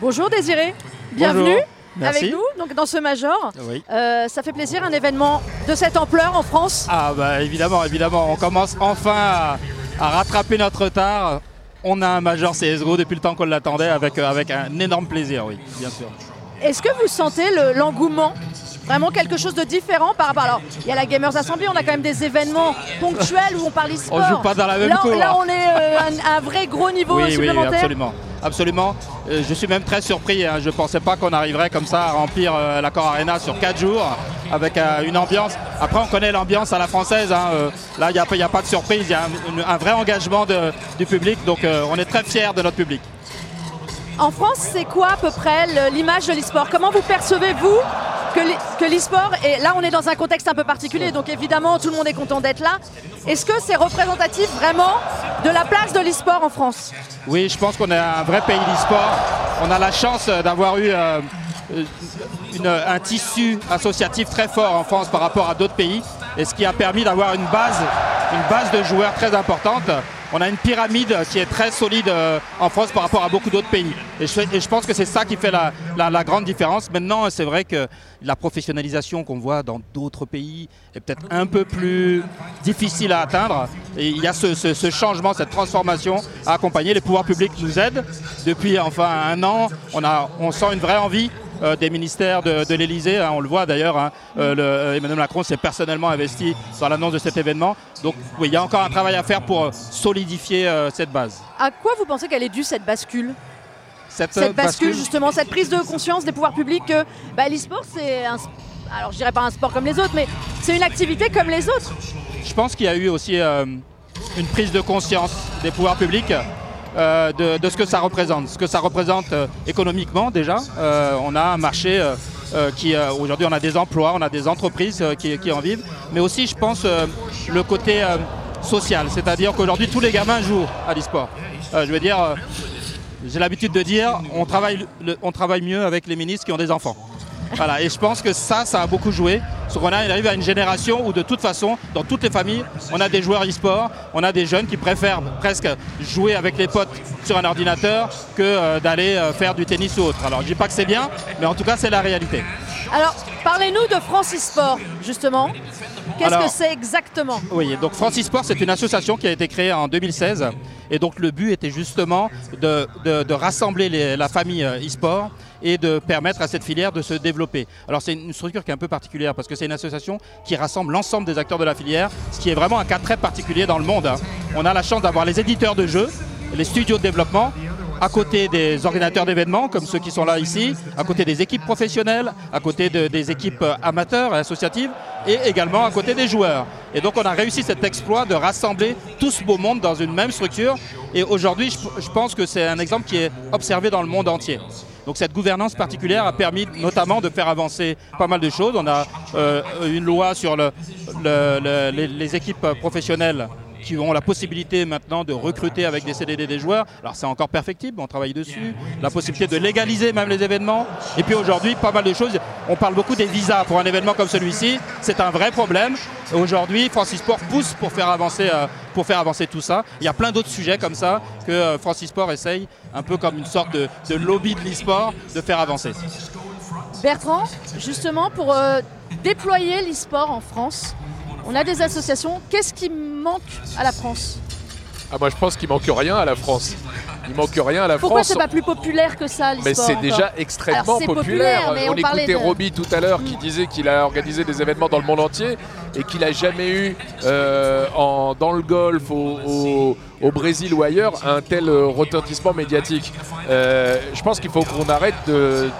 Bonjour Désiré, bienvenue Bonjour. Merci. avec nous donc dans ce major. Oui. Euh, ça fait plaisir, un événement de cette ampleur en France. Ah bah évidemment, évidemment, on commence enfin à, à rattraper notre retard. On a un major CSGO depuis le temps qu'on l'attendait avec, euh, avec un énorme plaisir, oui, bien sûr. Est-ce que vous sentez le- l'engouement Vraiment quelque chose de différent par rapport. Alors, il y a la Gamers Assembly, on a quand même des événements ponctuels où on parle e-sport. On joue pas dans la même là, cour, Là, on est euh, un, un vrai gros niveau Oui, oui, absolument. Absolument. Euh, je suis même très surpris. hein. Je ne pensais pas qu'on arriverait comme ça à remplir euh, l'accord Arena sur 4 jours avec euh, une ambiance. Après, on connaît l'ambiance à la française. hein. Euh, là, il n'y a, pas- a de surprise. Il y a un, vrai engagement de- du public. Donc, on est très fiers de notre public. En France, c'est quoi à peu près l'image de l'e-sport? Comment vous percevez-vous que l'e- que l'e-sport, et là on est dans un contexte un peu particulier, donc évidemment tout le monde est content d'être là, est-ce que c'est représentatif vraiment de la place de l'e-sport en France? Oui, je pense qu'on est un vrai pays d'e-sport. On a la chance euh, d'avoir eu euh, euh, un tissu associatif très fort en France par rapport à d'autres pays, et ce qui a permis d'avoir une base de joueurs très importante. On a une pyramide qui est très solide euh, en France par rapport à beaucoup d'autres pays. Et je, pense que c'est ça qui fait la, grande différence. Maintenant, c'est vrai que la professionnalisation qu'on voit dans d'autres pays est peut-être un peu plus difficile à atteindre. Il y a ce, changement, cette transformation à accompagner. Les pouvoirs publics nous aident. Depuis enfin un an, on sent une vraie envie euh, des ministères de, de l'Elysée. hein, on le voit d'ailleurs, hein, euh, euh, Emmanuel Macron s'est personnellement investi dans l'annonce de cet événement. Donc oui, il y a encore un travail à faire pour solidifier cette base. À quoi vous pensez qu'elle est due cette bascule? Cette, bascule justement, cette prise de conscience des pouvoirs publics que bah, l'e-sport c'est un... Alors je dirais pas un sport comme les autres, mais c'est une activité comme les autres. Je pense qu'il y a eu aussi euh, une prise de conscience des pouvoirs publics euh, de, ce que ça représente. Ce que ça représente euh, économiquement déjà. Euh, on a un marché qui, aujourd'hui, on a des emplois, on a des entreprises qui, en vivent. Mais aussi, je pense, le côté social. C'est-à-dire qu'aujourd'hui, tous les gamins jouent à l'e-sport. Je veux dire, j'ai l'habitude de dire, on travaille mieux avec les ministres qui ont des enfants. Voilà, et je pense que ça, ça a beaucoup joué. Parce qu'on arrive à une génération où de toute façon, dans toutes les familles, on a des joueurs e-sport, on a des jeunes qui préfèrent presque jouer avec les potes sur un ordinateur que euh, d'aller euh, faire du tennis ou autre. Alors je dis pas que c'est bien, mais en tout cas c'est la réalité. Alors parlez-nous de France e-sport justement. Qu'est-ce que c'est exactement? Oui, donc France e-sport, c'est une association qui a été créée en 2016. Et donc le but était justement de, de- de rassembler les- la famille euh, e-sport et de permettre à cette filière de se développer. Alors c'est une structure qui est un peu particulière parce que c'est une association qui rassemble l'ensemble des acteurs de la filière, ce qui est vraiment un cas très particulier dans le monde. hein. On a la chance d'avoir les éditeurs de jeux, les studios de développement, à côté des organisateurs d'événements comme ceux qui sont là ici, à côté des équipes professionnelles, à côté de- des équipes euh, amateurs et associatives, et également à côté des joueurs. Et donc on a réussi cet exploit de rassembler tout ce beau monde dans une même structure. Et aujourd'hui, je pense que c'est un exemple qui est observé dans le monde entier. Donc cette gouvernance particulière a permis notamment de faire avancer pas mal de choses. On a euh, une loi sur le- le- le- les, les équipes professionnelles qui ont la possibilité maintenant de recruter avec des CDD des joueurs. Alors c'est encore perfectible, on travaille dessus. La possibilité de légaliser même les événements. Et puis aujourd'hui, pas mal de choses. On parle beaucoup des visas pour un événement comme celui-ci. C'est un vrai problème. Aujourd'hui, Francis Sport pousse pour faire avancer, euh, pour faire avancer tout ça. Il y a plein d'autres sujets comme ça que euh, Francis Sport essaye, un peu comme une sorte de, lobby de l'e-sport, de faire avancer. Bertrand, justement, pour euh, déployer l'e-sport en France, on a des associations. Qu'est-ce qui manque à la France Ah, moi je pense qu'il manque rien à la France. Il manque rien à la Pourquoi France. c'est pas plus populaire que ça, l'e-sport Mais c'est encore déjà extrêmement populaire. populaire, mais on écoutait de- Roby tout à l'heure qui Mm. disait qu'il a organisé des événements dans le monde entier et qu'il n'a jamais eu euh, en- dans le golf, au, au- au Brésil ou ailleurs, un tel retentissement médiatique. Euh, je pense qu'il faut qu'on arrête de,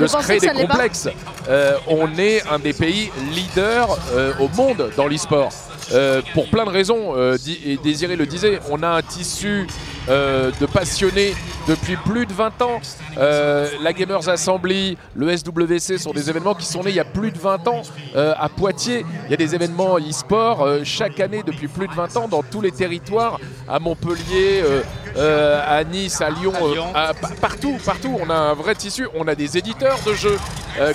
de se créer des complexes. Euh, on est un des pays leaders euh, au monde dans l'e-sport. Euh, pour plein de raisons, euh, et Désiré le disait, on a un tissu euh, de passionnés depuis plus de 20 ans. La Gamers Assembly, le SWC sont des événements qui sont nés il y a plus de 20 ans à Poitiers. Il y a des événements e-sport chaque année depuis plus de 20 ans dans tous les territoires, à Montpellier, à Nice, à Lyon, À partout, partout. On a un vrai tissu. On a des éditeurs de jeux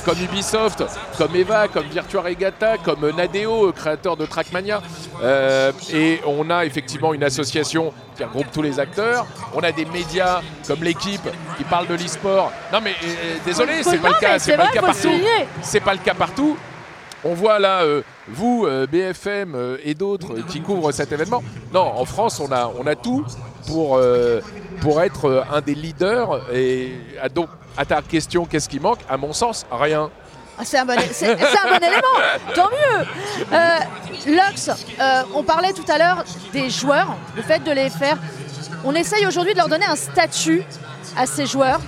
comme Ubisoft, comme Eva, comme Virtua Regatta, comme Nadeo, créateur de Trackmania. Euh, et on a effectivement une association qui regroupe tous les acteurs. On a des médias comme l'équipe qui parle de l'e-sport. Non mais euh, désolé, c'est pas le cas, c'est pas le cas partout. C'est pas le cas partout. On voit là, euh, vous, euh, BFM euh, et d'autres qui couvrent cet événement. Non, en France, on a, on a tout pour, pour être un des leaders. Et ah, donc, à ta question, qu'est-ce qui manque? À mon sens, rien. Ah, c'est un, bon, élément, tant mieux. Euh, Lux, euh, on parlait tout à l'heure des joueurs, le fait de les faire. On essaye aujourd'hui de leur donner un statut à ces joueurs.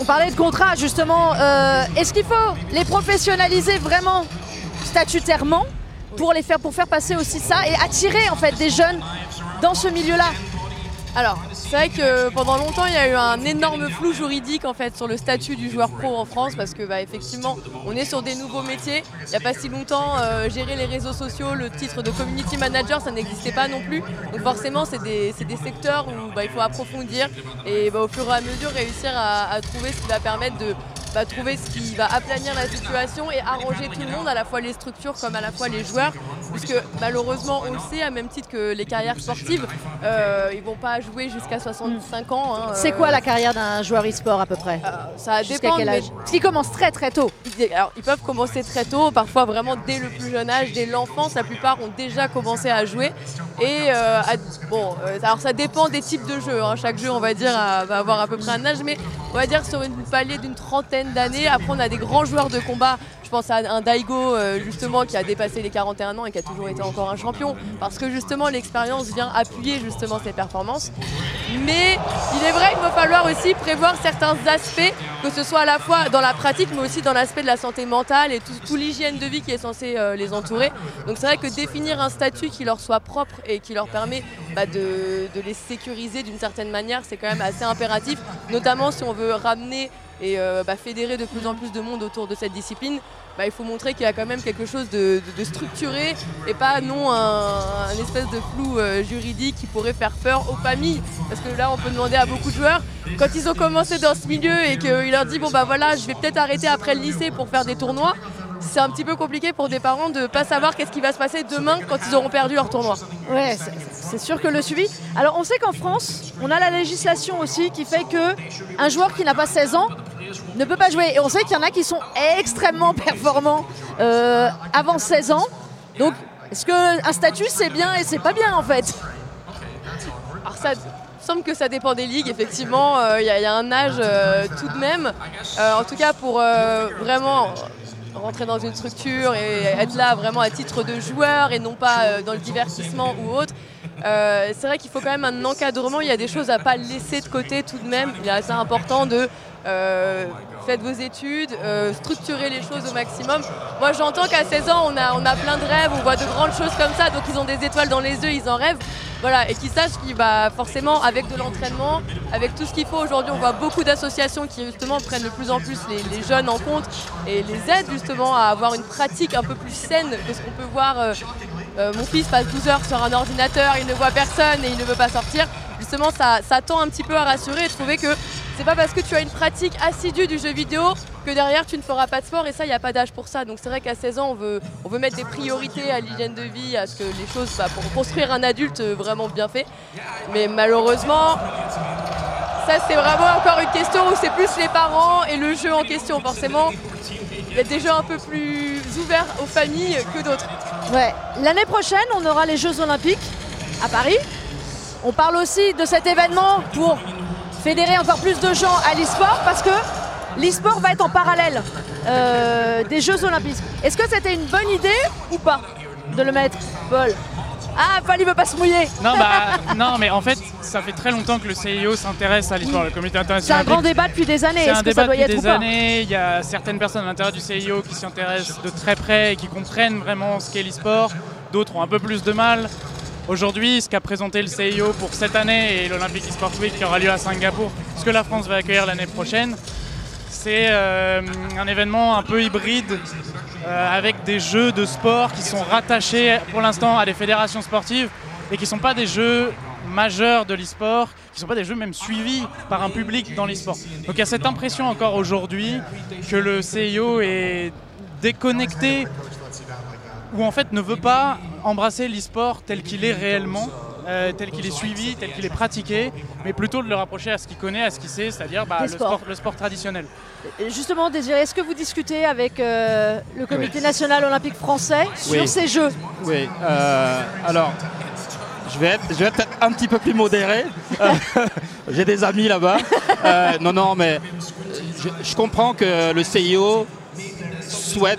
On parlait de contrat justement. Euh, Est-ce qu'il faut les professionnaliser vraiment statutairement pour les faire pour faire passer aussi ça et attirer en fait des jeunes dans ce milieu-là? Alors, c'est vrai que pendant longtemps, il y a eu un énorme flou juridique en fait sur le statut du joueur pro en France parce que bah, effectivement, on est sur des nouveaux métiers. Il n'y a pas si longtemps, euh, gérer les réseaux sociaux, le titre de community manager, ça n'existait pas non plus. Donc forcément, c'est des, secteurs où bah, il faut approfondir et bah, au fur et à mesure réussir à trouver ce qui va permettre de bah, trouver ce qui va aplanir la situation et arranger tout le monde, à la fois les structures comme à la fois les joueurs, puisque malheureusement on le sait, à même titre que les carrières sportives, euh, ils vont pas jouer jusqu'à 65 ans. hein, C'est euh, quoi la carrière d'un joueur e-sport à peu près? euh, Ça dépend. quel âge? Parce qu'il commence très très tôt. alors, ils peuvent commencer très tôt, parfois vraiment dès le plus jeune âge, dès l'enfance. La plupart ont déjà commencé à jouer. Et euh, à- bon, alors ça dépend des types de jeux. hein. Chaque jeu, on va dire, va avoir à peu près un âge, mais on va dire sur une palier d'une trentaine d'années. Après, on a des grands joueurs de combat. Je pense à un Daigo euh, justement qui a dépassé les 41 ans et qui a toujours été encore un champion parce que justement l'expérience vient appuyer justement ses performances. Mais il est vrai qu'il va falloir aussi prévoir certains aspects, que ce soit à la fois dans la pratique, mais aussi dans l'aspect de la santé mentale et tout, tout l'hygiène de vie qui est censé euh, les entourer. Donc c'est vrai que définir un statut qui leur soit propre et qui leur permet bah, de les sécuriser d'une certaine manière, c'est quand même assez impératif, notamment si on veut ramener et euh, bah, fédérer de plus en plus de monde autour de cette discipline. bah, il faut montrer qu'il y a quand même quelque chose de, structuré et pas non un, un espèce de flou euh, juridique qui pourrait faire peur aux familles. Parce que là, on peut demander à beaucoup de joueurs, quand ils ont commencé dans ce milieu et qu'il leur dit, bon bah voilà, je vais peut-être arrêter après le lycée pour faire des tournois, c'est un petit peu compliqué pour des parents de pas savoir qu'est-ce qui va se passer demain quand ils auront perdu leur tournoi. Ouais, c'est- sûr que le suivi. Alors on sait qu'en France, on a la législation aussi qui fait que un joueur qui n'a pas 16 ans ne peut pas jouer. Et on sait qu'il y en a qui sont extrêmement performants euh, avant 16 ans. Donc est-ce qu'un statut c'est bien et c'est pas bien en fait? Alors ça semble que ça dépend des ligues, effectivement, il y, a- y a un âge euh, tout de même. Euh, en tout cas, pour euh, vraiment rentrer dans une structure et être là vraiment à titre de joueur et non pas euh, dans le divertissement ou autre. euh, c'est vrai qu'il faut quand même un encadrement, il y a des choses à pas laisser de côté tout de même. Il est assez important de euh, faites vos études, euh, structurer les choses au maximum. Moi j'entends qu'à 16 ans on a, on a plein de rêves, on voit de grandes choses comme ça, donc ils ont des étoiles dans les yeux, ils en rêvent. Voilà, et qu'ils sachent qu'il va forcément avec de l'entraînement, avec tout ce qu'il faut aujourd'hui, on voit beaucoup d'associations qui justement prennent de plus en plus les, jeunes en compte et les aident justement à avoir une pratique un peu plus saine que ce qu'on peut voir euh, mon fils passe 12 heures sur un ordinateur, il ne voit personne et il ne veut pas sortir. Justement, ça, tend un petit peu à rassurer et trouver que c'est pas parce que tu as une pratique assidue du jeu vidéo que derrière tu ne feras pas de sport et ça, il n'y a pas d'âge pour ça. Donc c'est vrai qu'à 16 ans, on veut, on veut mettre des priorités à l'hygiène de vie, à ce que les choses, bah, pour construire un adulte vraiment bien fait. Mais malheureusement, ça c'est vraiment encore une question où c'est plus les parents et le jeu en question. Forcément, il y a des jeux un peu plus ouverts aux familles que d'autres. Ouais. L'année prochaine, on aura les Jeux Olympiques à Paris. On parle aussi de cet événement pour fédérer encore plus de gens à l'e-sport parce que l'e-sport va être en parallèle euh, des Jeux Olympiques. Est-ce que c'était une bonne idée ou pas de le mettre, Paul? Ah, Fali veut pas se mouiller. Non, bah, [laughs] non, mais en fait, ça fait très longtemps que le CIO s'intéresse à l'e-sport, le comité C'est international. un grand débat depuis des années. C'est Est-ce un que ça débat doit y depuis être des années. Il y a certaines personnes à l'intérieur du CIO qui s'y intéressent de très près et qui comprennent vraiment ce qu'est l'e-sport. D'autres ont un peu plus de mal. Aujourd'hui, ce qu'a présenté le CIO pour cette année et l'Olympic eSport Week qui aura lieu à Singapour, ce que la France va accueillir l'année prochaine, c'est euh, un événement un peu hybride euh, avec des jeux de sport qui sont rattachés pour l'instant à des fédérations sportives et qui ne sont pas des jeux majeurs de l'e-sport, qui ne sont pas des jeux même suivis par un public dans l'e-sport. Donc il y a cette impression encore aujourd'hui que le CIO est déconnecté ou en fait ne veut pas embrasser l'e-sport tel qu'il est réellement, euh, tel qu'il est suivi, tel qu'il est pratiqué, mais plutôt de le rapprocher à ce qu'il connaît, à ce qu'il sait, c'est-à-dire bah, le, sport, le sport traditionnel. Justement, Désiré, est-ce que vous discutez avec euh, le Comité national olympique français sur Oui. ces Jeux? Oui, euh, alors, je vais être, je vais être peut-être un petit peu plus modéré. Euh, [laughs] J'ai des amis là-bas. Euh, non, non, mais je, je comprends que le CIO souhaite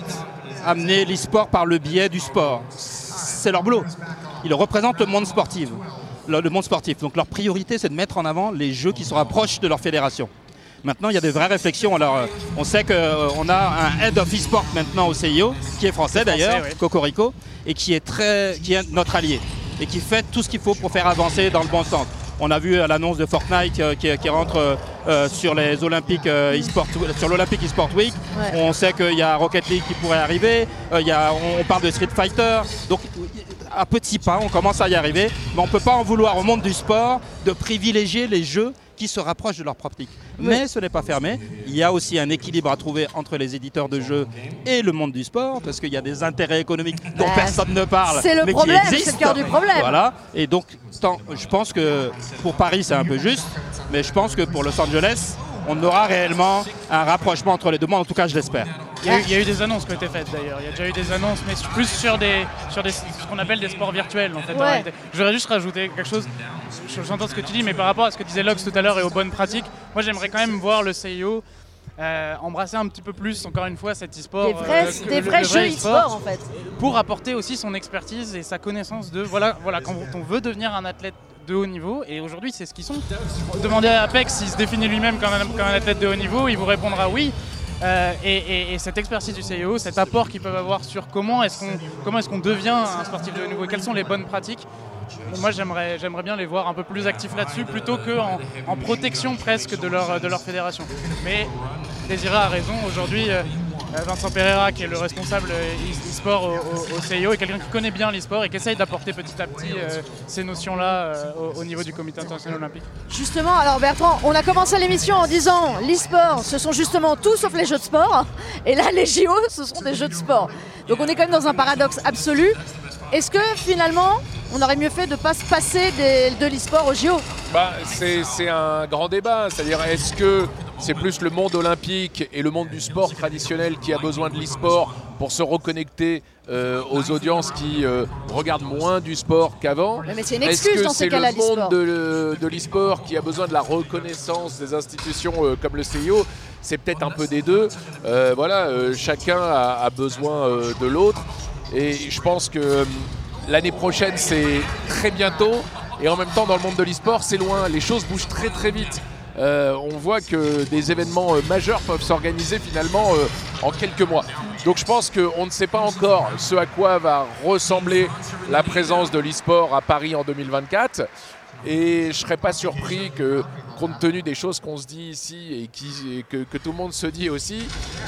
amener l'e-sport par le biais du sport. C'est leur boulot. Ils représentent le monde sportif. Le, le monde sportif. Donc leur priorité, c'est de mettre en avant les jeux qui se rapprochent de leur fédération. Maintenant, il y a des vraies réflexions. Alors, euh, on sait qu'on a un head of e-sport maintenant au CIO, qui est français d'ailleurs, oui. Cocorico, et qui est, très, qui est notre allié, et qui fait tout ce qu'il faut pour faire avancer dans le bon sens. On a vu à l'annonce de Fortnite euh, qui, qui rentre euh, euh, sur les Olympiques euh, e-sport, sur l'Olympic e-sport Week. Ouais. On sait qu'il y a Rocket League qui pourrait arriver. Euh, il y a, on, on parle de Street Fighter. Donc à petits pas, on commence à y arriver. Mais on ne peut pas en vouloir au monde du sport de privilégier les jeux qui se rapprochent de leur pratique. Mais ce n'est pas fermé. Il y a aussi un équilibre à trouver entre les éditeurs de jeux et le monde du sport, parce qu'il y a des intérêts économiques dont Bah, personne ne parle. c'est le mais qui problème, c'est le cœur du problème. Voilà. Et donc, tant- je pense que pour Paris, c'est un peu juste, mais je pense que pour Los Angeles, on aura réellement un rapprochement entre les deux mondes. En tout cas, je l'espère. Il y, a eu, il y a eu des annonces qui ont été faites d'ailleurs. Il y a déjà eu des annonces, mais plus sur des, sur des, ce qu'on appelle des sports virtuels en fait. Ouais. voudrais juste rajouter quelque chose. Je- J'entends ce que tu dis, mais par rapport à ce que disait Lox tout à l'heure et aux bonnes pratiques, moi j'aimerais quand même voir le CIO euh, embrasser un petit peu plus, encore une fois, cet e-sport. Des vrais, euh, que- des le- vrais le jeux vrai e-sport en fait. pour apporter aussi son expertise et sa connaissance de voilà, voilà quand on veut devenir un athlète de haut niveau et aujourd'hui c'est ce qu'ils sont. Demandez à Apex s'il se définit lui-même comme comme un athlète de haut niveau, il vous répondra oui. Euh, et, et- et cette expertise du CIO, cet apport qu'ils peuvent avoir sur comment est-ce qu'on comment est-ce qu'on devient un sportif de haut niveau quelles sont les bonnes pratiques. Moi j'aimerais bien les voir un peu plus actifs là-dessus plutôt qu'en en protection presque de leur, de leur fédération. Mais Désiré a raison, aujourd'hui euh, Vincent Pereira, qui est le responsable euh, e- e-sport au, au- CIO, est quelqu'un qui connaît bien l'e-sport et qui essaye d'apporter petit à petit euh, ces notions-là euh, au, au niveau du comité international olympique. Justement, alors Bertrand, on a commencé l'émission en disant l'e-sport, ce sont justement tout sauf les jeux de sport. [laughs] Et là, les JO, ce sont des jeux de sport. Donc on est quand même dans un paradoxe absolu. Est-ce que finalement, on aurait mieux fait de ne pas se passer des- de l'e-sport aux JO Bah, c'est c'est un grand débat. C'est-à-dire, est-ce que c'est plus le monde olympique et le monde du sport traditionnel qui a besoin de l'e-sport pour se reconnecter euh, aux audiences qui euh, regardent moins du sport qu'avant Mais c'est une Est-ce excuse que dans ces c'est cas-là, le monde de, de l'e-sport qui a besoin de la reconnaissance des institutions euh, comme le CIO C'est peut-être un peu des deux. Voilà, chacun a, a besoin de l'autre. Et je pense que l'année prochaine, c'est très bientôt. Et en même temps, dans le monde de l'e-sport, c'est loin. Les choses bougent très très vite. Euh, on voit que des événements euh, majeurs peuvent s'organiser finalement euh, en quelques mois. Donc je pense qu'on ne sait pas encore ce à quoi va ressembler la présence de l'e-sport à Paris en 2024. Et je ne serais pas surpris que compte tenu des choses qu'on se dit ici et, qui, et que, que tout le monde se dit aussi,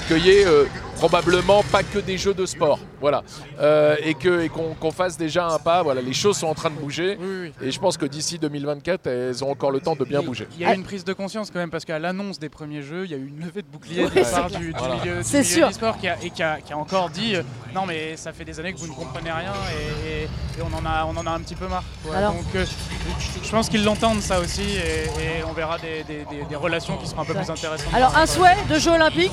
qu'il y ait euh, probablement pas que des jeux de sport. Voilà. Euh, et qu'on fasse déjà un pas. Voilà, les choses sont en train de bouger. Oui, oui. Et je pense que d'ici 2024, elles ont encore le temps de bien bouger. Il y a eu une prise de conscience quand même parce qu'à l'annonce des premiers jeux, il y a eu une levée de bouclier Oui, de la part du, du Voilà. milieu, du C'est milieu sûr. e-sport qui a, et qui a, qui a encore dit euh, non mais ça fait des années que vous ne comprenez rien et, et- et on, en a, on en a un petit peu marre. quoi. Alors- Donc euh, je pense qu'ils l'entendent ça aussi et, et on verra des, des- des- des relations qui seront un peu plus intéressantes. Alors un souhait de jeu olympique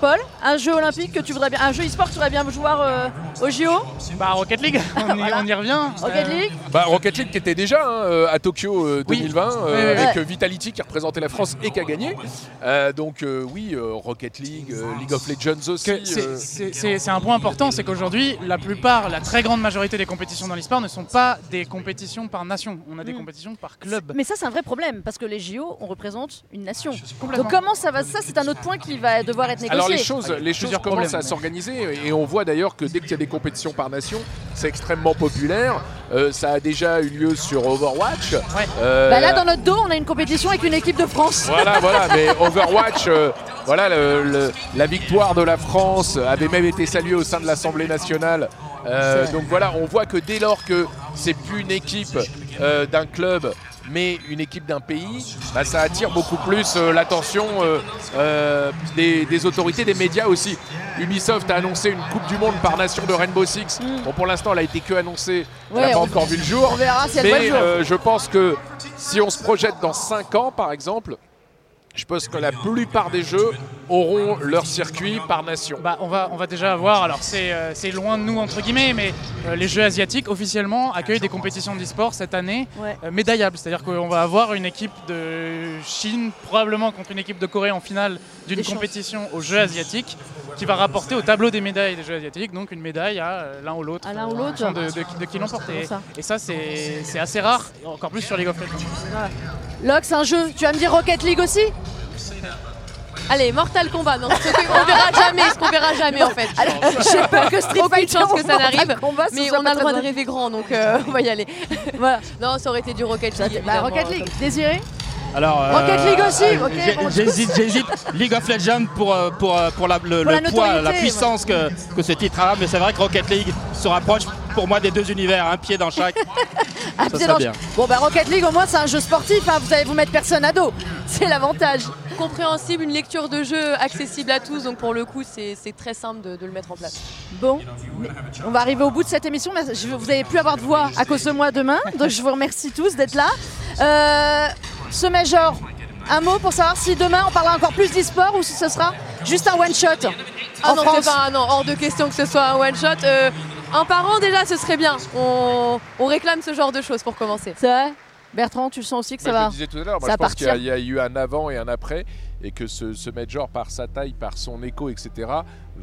Paul, un jeu olympique que tu voudrais bien, un jeu e-sport que tu voudrais bien voir euh, au JO, Bah Rocket League, [laughs] on, y, Voilà. on y revient. Rocket Euh, League. Bah, Rocket League qui était déjà hein, euh, à Tokyo euh, Oui. 2020 euh, Oui, oui, oui. avec Ouais. euh, Vitality qui représentait la France et qui a gagné. Euh, donc euh, oui, euh, Rocket League, euh, League of Legends aussi. c'est- euh, un point important, c'est qu'aujourd'hui, la plupart, la très grande majorité des compétitions dans l'e-sport ne sont pas des compétitions par nation. On a des Mm. compétitions par club. Mais ça c'est un vrai problème parce que les JO on représente une nation. Complètement. Donc comment ça va Ça c'est un autre point qui va devoir être négocié. Alors les choses, les choses commencent à s'organiser et on voit d'ailleurs que dès qu'il y a des compétitions par nation, c'est extrêmement populaire. Euh, ça a déjà eu lieu sur Overwatch. Euh, Bah là dans notre dos on a une compétition avec une équipe de France. Voilà, [laughs] voilà, mais Overwatch, euh, voilà, le- le- la victoire de la France avait même été saluée au sein de l'Assemblée nationale. Euh, donc voilà, on voit que dès lors que c'est plus une équipe euh, d'un club, mais une équipe d'un pays, bah, ça attire beaucoup plus euh, l'attention euh, des, des autorités, des médias aussi. Ubisoft a annoncé une Coupe du Monde par nation de Rainbow Six. Bon, pour l'instant, elle a été que annoncée, elle Ouais, n'a pas on- encore vu le jour. On verra si elle voit le Mais jour. je pense que si on se projette dans 5 ans, par exemple, je pense que la plupart des jeux auront leur circuit par nation. Bah, on, va, on va déjà avoir, alors c'est euh, c'est loin de nous entre guillemets, mais euh, les Jeux asiatiques officiellement accueillent des compétitions d'e-sport cette année Ouais. euh, médaillables. C'est-à-dire qu'on va avoir une équipe de Chine probablement contre une équipe de Corée en finale d'une compétition aux Jeux asiatiques qui va rapporter au tableau des médailles des Jeux asiatiques donc une médaille à euh, l'un ou l'autre À l'un ou euh, l'autre. de, de, de qui l'ont ça Et ça c'est c'est assez rare, encore plus sur League of Legends. Lox un jeu, tu vas me dire Rocket League aussi? Allez, Mortal Kombat, non, ce qu'on verra [laughs] jamais, ce qu'on verra jamais en fait. J'ai peur que Street Aucune Fighter chance que ça n'arrive, Mais on a le droit de rêver grand, donc euh, [laughs] on va y aller. Voilà. Non, ça aurait été du Rocket League. Bah, Rocket League, Désiré? Alors, euh, Rocket League aussi, euh, ok, j'ai- bon, J'hésite, j'hésite. League of Legends pour, euh, pour, pour la, le, Pour le la poids, la puissance que, que ce titre a, mais c'est vrai que Rocket League se rapproche pour moi des deux univers, un pied dans chaque. [laughs] Ça pied dans- bien. Bon bah Rocket League au moins c'est un jeu sportif, hein, vous allez vous mettre personne à dos. [laughs] C'est l'avantage. compréhensible, une lecture de jeu accessible à tous, donc pour le coup, c'est c'est très simple de, de le mettre en place. Bon, on va arriver au bout de cette émission. mais je- vous n'allez plus avoir de voix à cause de moi demain, donc je vous remercie tous d'être là. Euh, ce Major, un mot pour savoir si demain on parlera encore plus d'e-sport ou si ce sera juste un one-shot Ah en non, France. pas non, hors de question que ce soit un one shot. Euh, un par an déjà, ce serait bien. On, on réclame ce genre de choses pour commencer. C'est vrai Bertrand, tu le sens aussi que ça Moi, va je le disais tout à l'heure, je pense qu'il y a eu un avant et un après, et que ce, ce major, par sa taille, par son écho, etc.,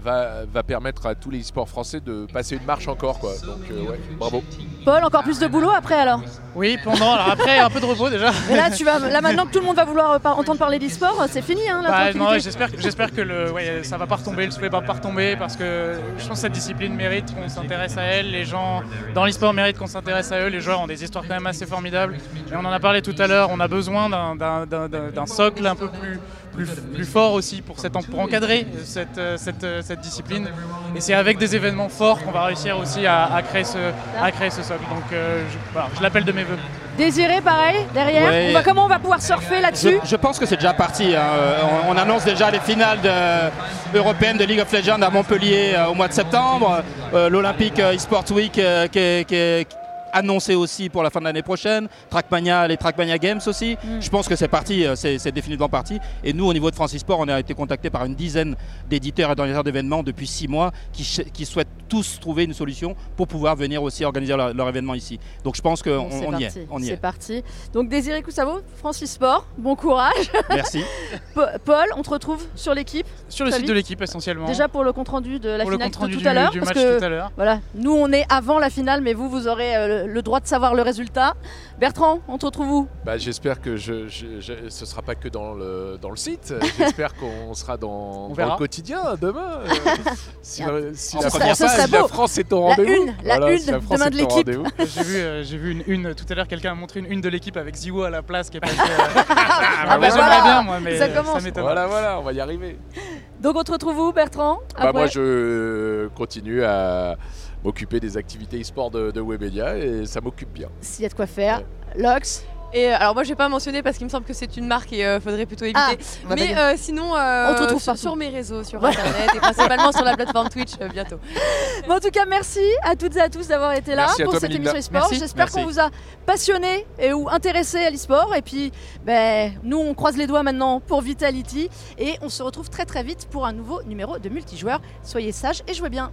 va, va permettre à tous les sports français de passer une marche encore. Quoi. Donc, euh, ouais, bravo. Paul, encore plus de boulot après alors Oui, pendant, alors après un peu de repos déjà. Mais là, tu vas, là maintenant que tout le monde va vouloir euh, par- entendre parler d'e-sport, c'est fini hein, Bah, ouais, j'espère que, j'espère que le, ouais, ça va pas retomber, le soufflet va pas retomber parce que je pense que cette discipline mérite qu'on s'intéresse à elle. Les gens dans l'e-sport méritent qu'on s'intéresse à eux. Les joueurs ont des histoires quand même assez formidables. Et on en a parlé tout à l'heure, on a besoin d'un socle un peu plus, plus, plus fort aussi pour, cette, pour encadrer cette, euh, cette, euh, cette discipline. Et c'est avec des événements forts qu'on va réussir aussi à, à créer, ce, à créer ce socle. Donc euh, je, voilà, je l'appelle de mes voeux. Désiré, pareil, derrière. Ouais. On va, comment on va pouvoir surfer là-dessus je pense que c'est déjà parti. hein. On, on annonce déjà les finales de- européennes de League of Legends à Montpellier euh, au mois de septembre. Euh, L'Olympique euh, eSport Week euh, qui est- qui est annoncé aussi pour la fin de l'année prochaine. Trackmania, les Trackmania Games aussi. Mm. Je pense que c'est parti, euh, c'est définitivement parti. Et nous, au niveau de Francis Sport, on a été contacté par une dizaine d'éditeurs et d'organisateurs d'événements depuis six mois qui, qui souhaitent tous trouver une solution pour pouvoir venir aussi organiser leur, leur événement ici. Donc je pense qu'on on y est. On y c'est est. parti. Donc Désiré Coussavo, Francis Sport, bon courage. Merci. [laughs] Pa- Paul, on te retrouve sur l'équipe, Sur le site vite. de l'équipe essentiellement. déjà pour le compte rendu de la pour le finale compte de rendu tout du, à l'heure. du parce match que tout à l'heure. voilà, nous on est avant la finale, mais vous, vous aurez euh, le droit de savoir le résultat. Bertrand, on te retrouve où? Bah, J'espère que je, je- je- ce sera pas que dans le, dans le site. J'espère [laughs] qu'on sera dans, le quotidien demain. [laughs] euh, si la, si la si la. France est au La rendez-vous. une, la Voilà, une si la France demain de l'équipe. rendez-vous. J'ai vu, euh, j'ai vu une, une tout à l'heure, quelqu'un a montré une une de l'équipe avec Ziwo à la place qui est passée. euh, [laughs] Ah bah bah, J'aimerais voilà, bien, moi, mais ça euh, commence. m'étonne. Voilà, voilà, on va y arriver. Donc on te retrouve où Bertrand? Bah, moi, je continue à m'occuper des activités e-sport de, de Webedia et ça m'occupe bien. S'il y a de quoi faire. Lox Et euh, alors moi je vais pas mentionner parce qu'il me semble que c'est une marque et euh, faudrait plutôt éviter. Ah, Mais euh, sinon, euh, On te retrouve sur, mes réseaux, sur Ouais. internet et principalement sur la plateforme Twitch euh, bientôt. Bon, en tout cas, merci à toutes et à tous d'avoir été là Merci pour toi, cette Melinda. émission e-sport. J'espère qu'on vous a passionné et ou intéressé à l'e-sport. Et puis, ben, nous, on croise les doigts maintenant pour Vitality. Et on se retrouve très très vite pour un nouveau numéro de multijoueur. Soyez sages et jouez bien.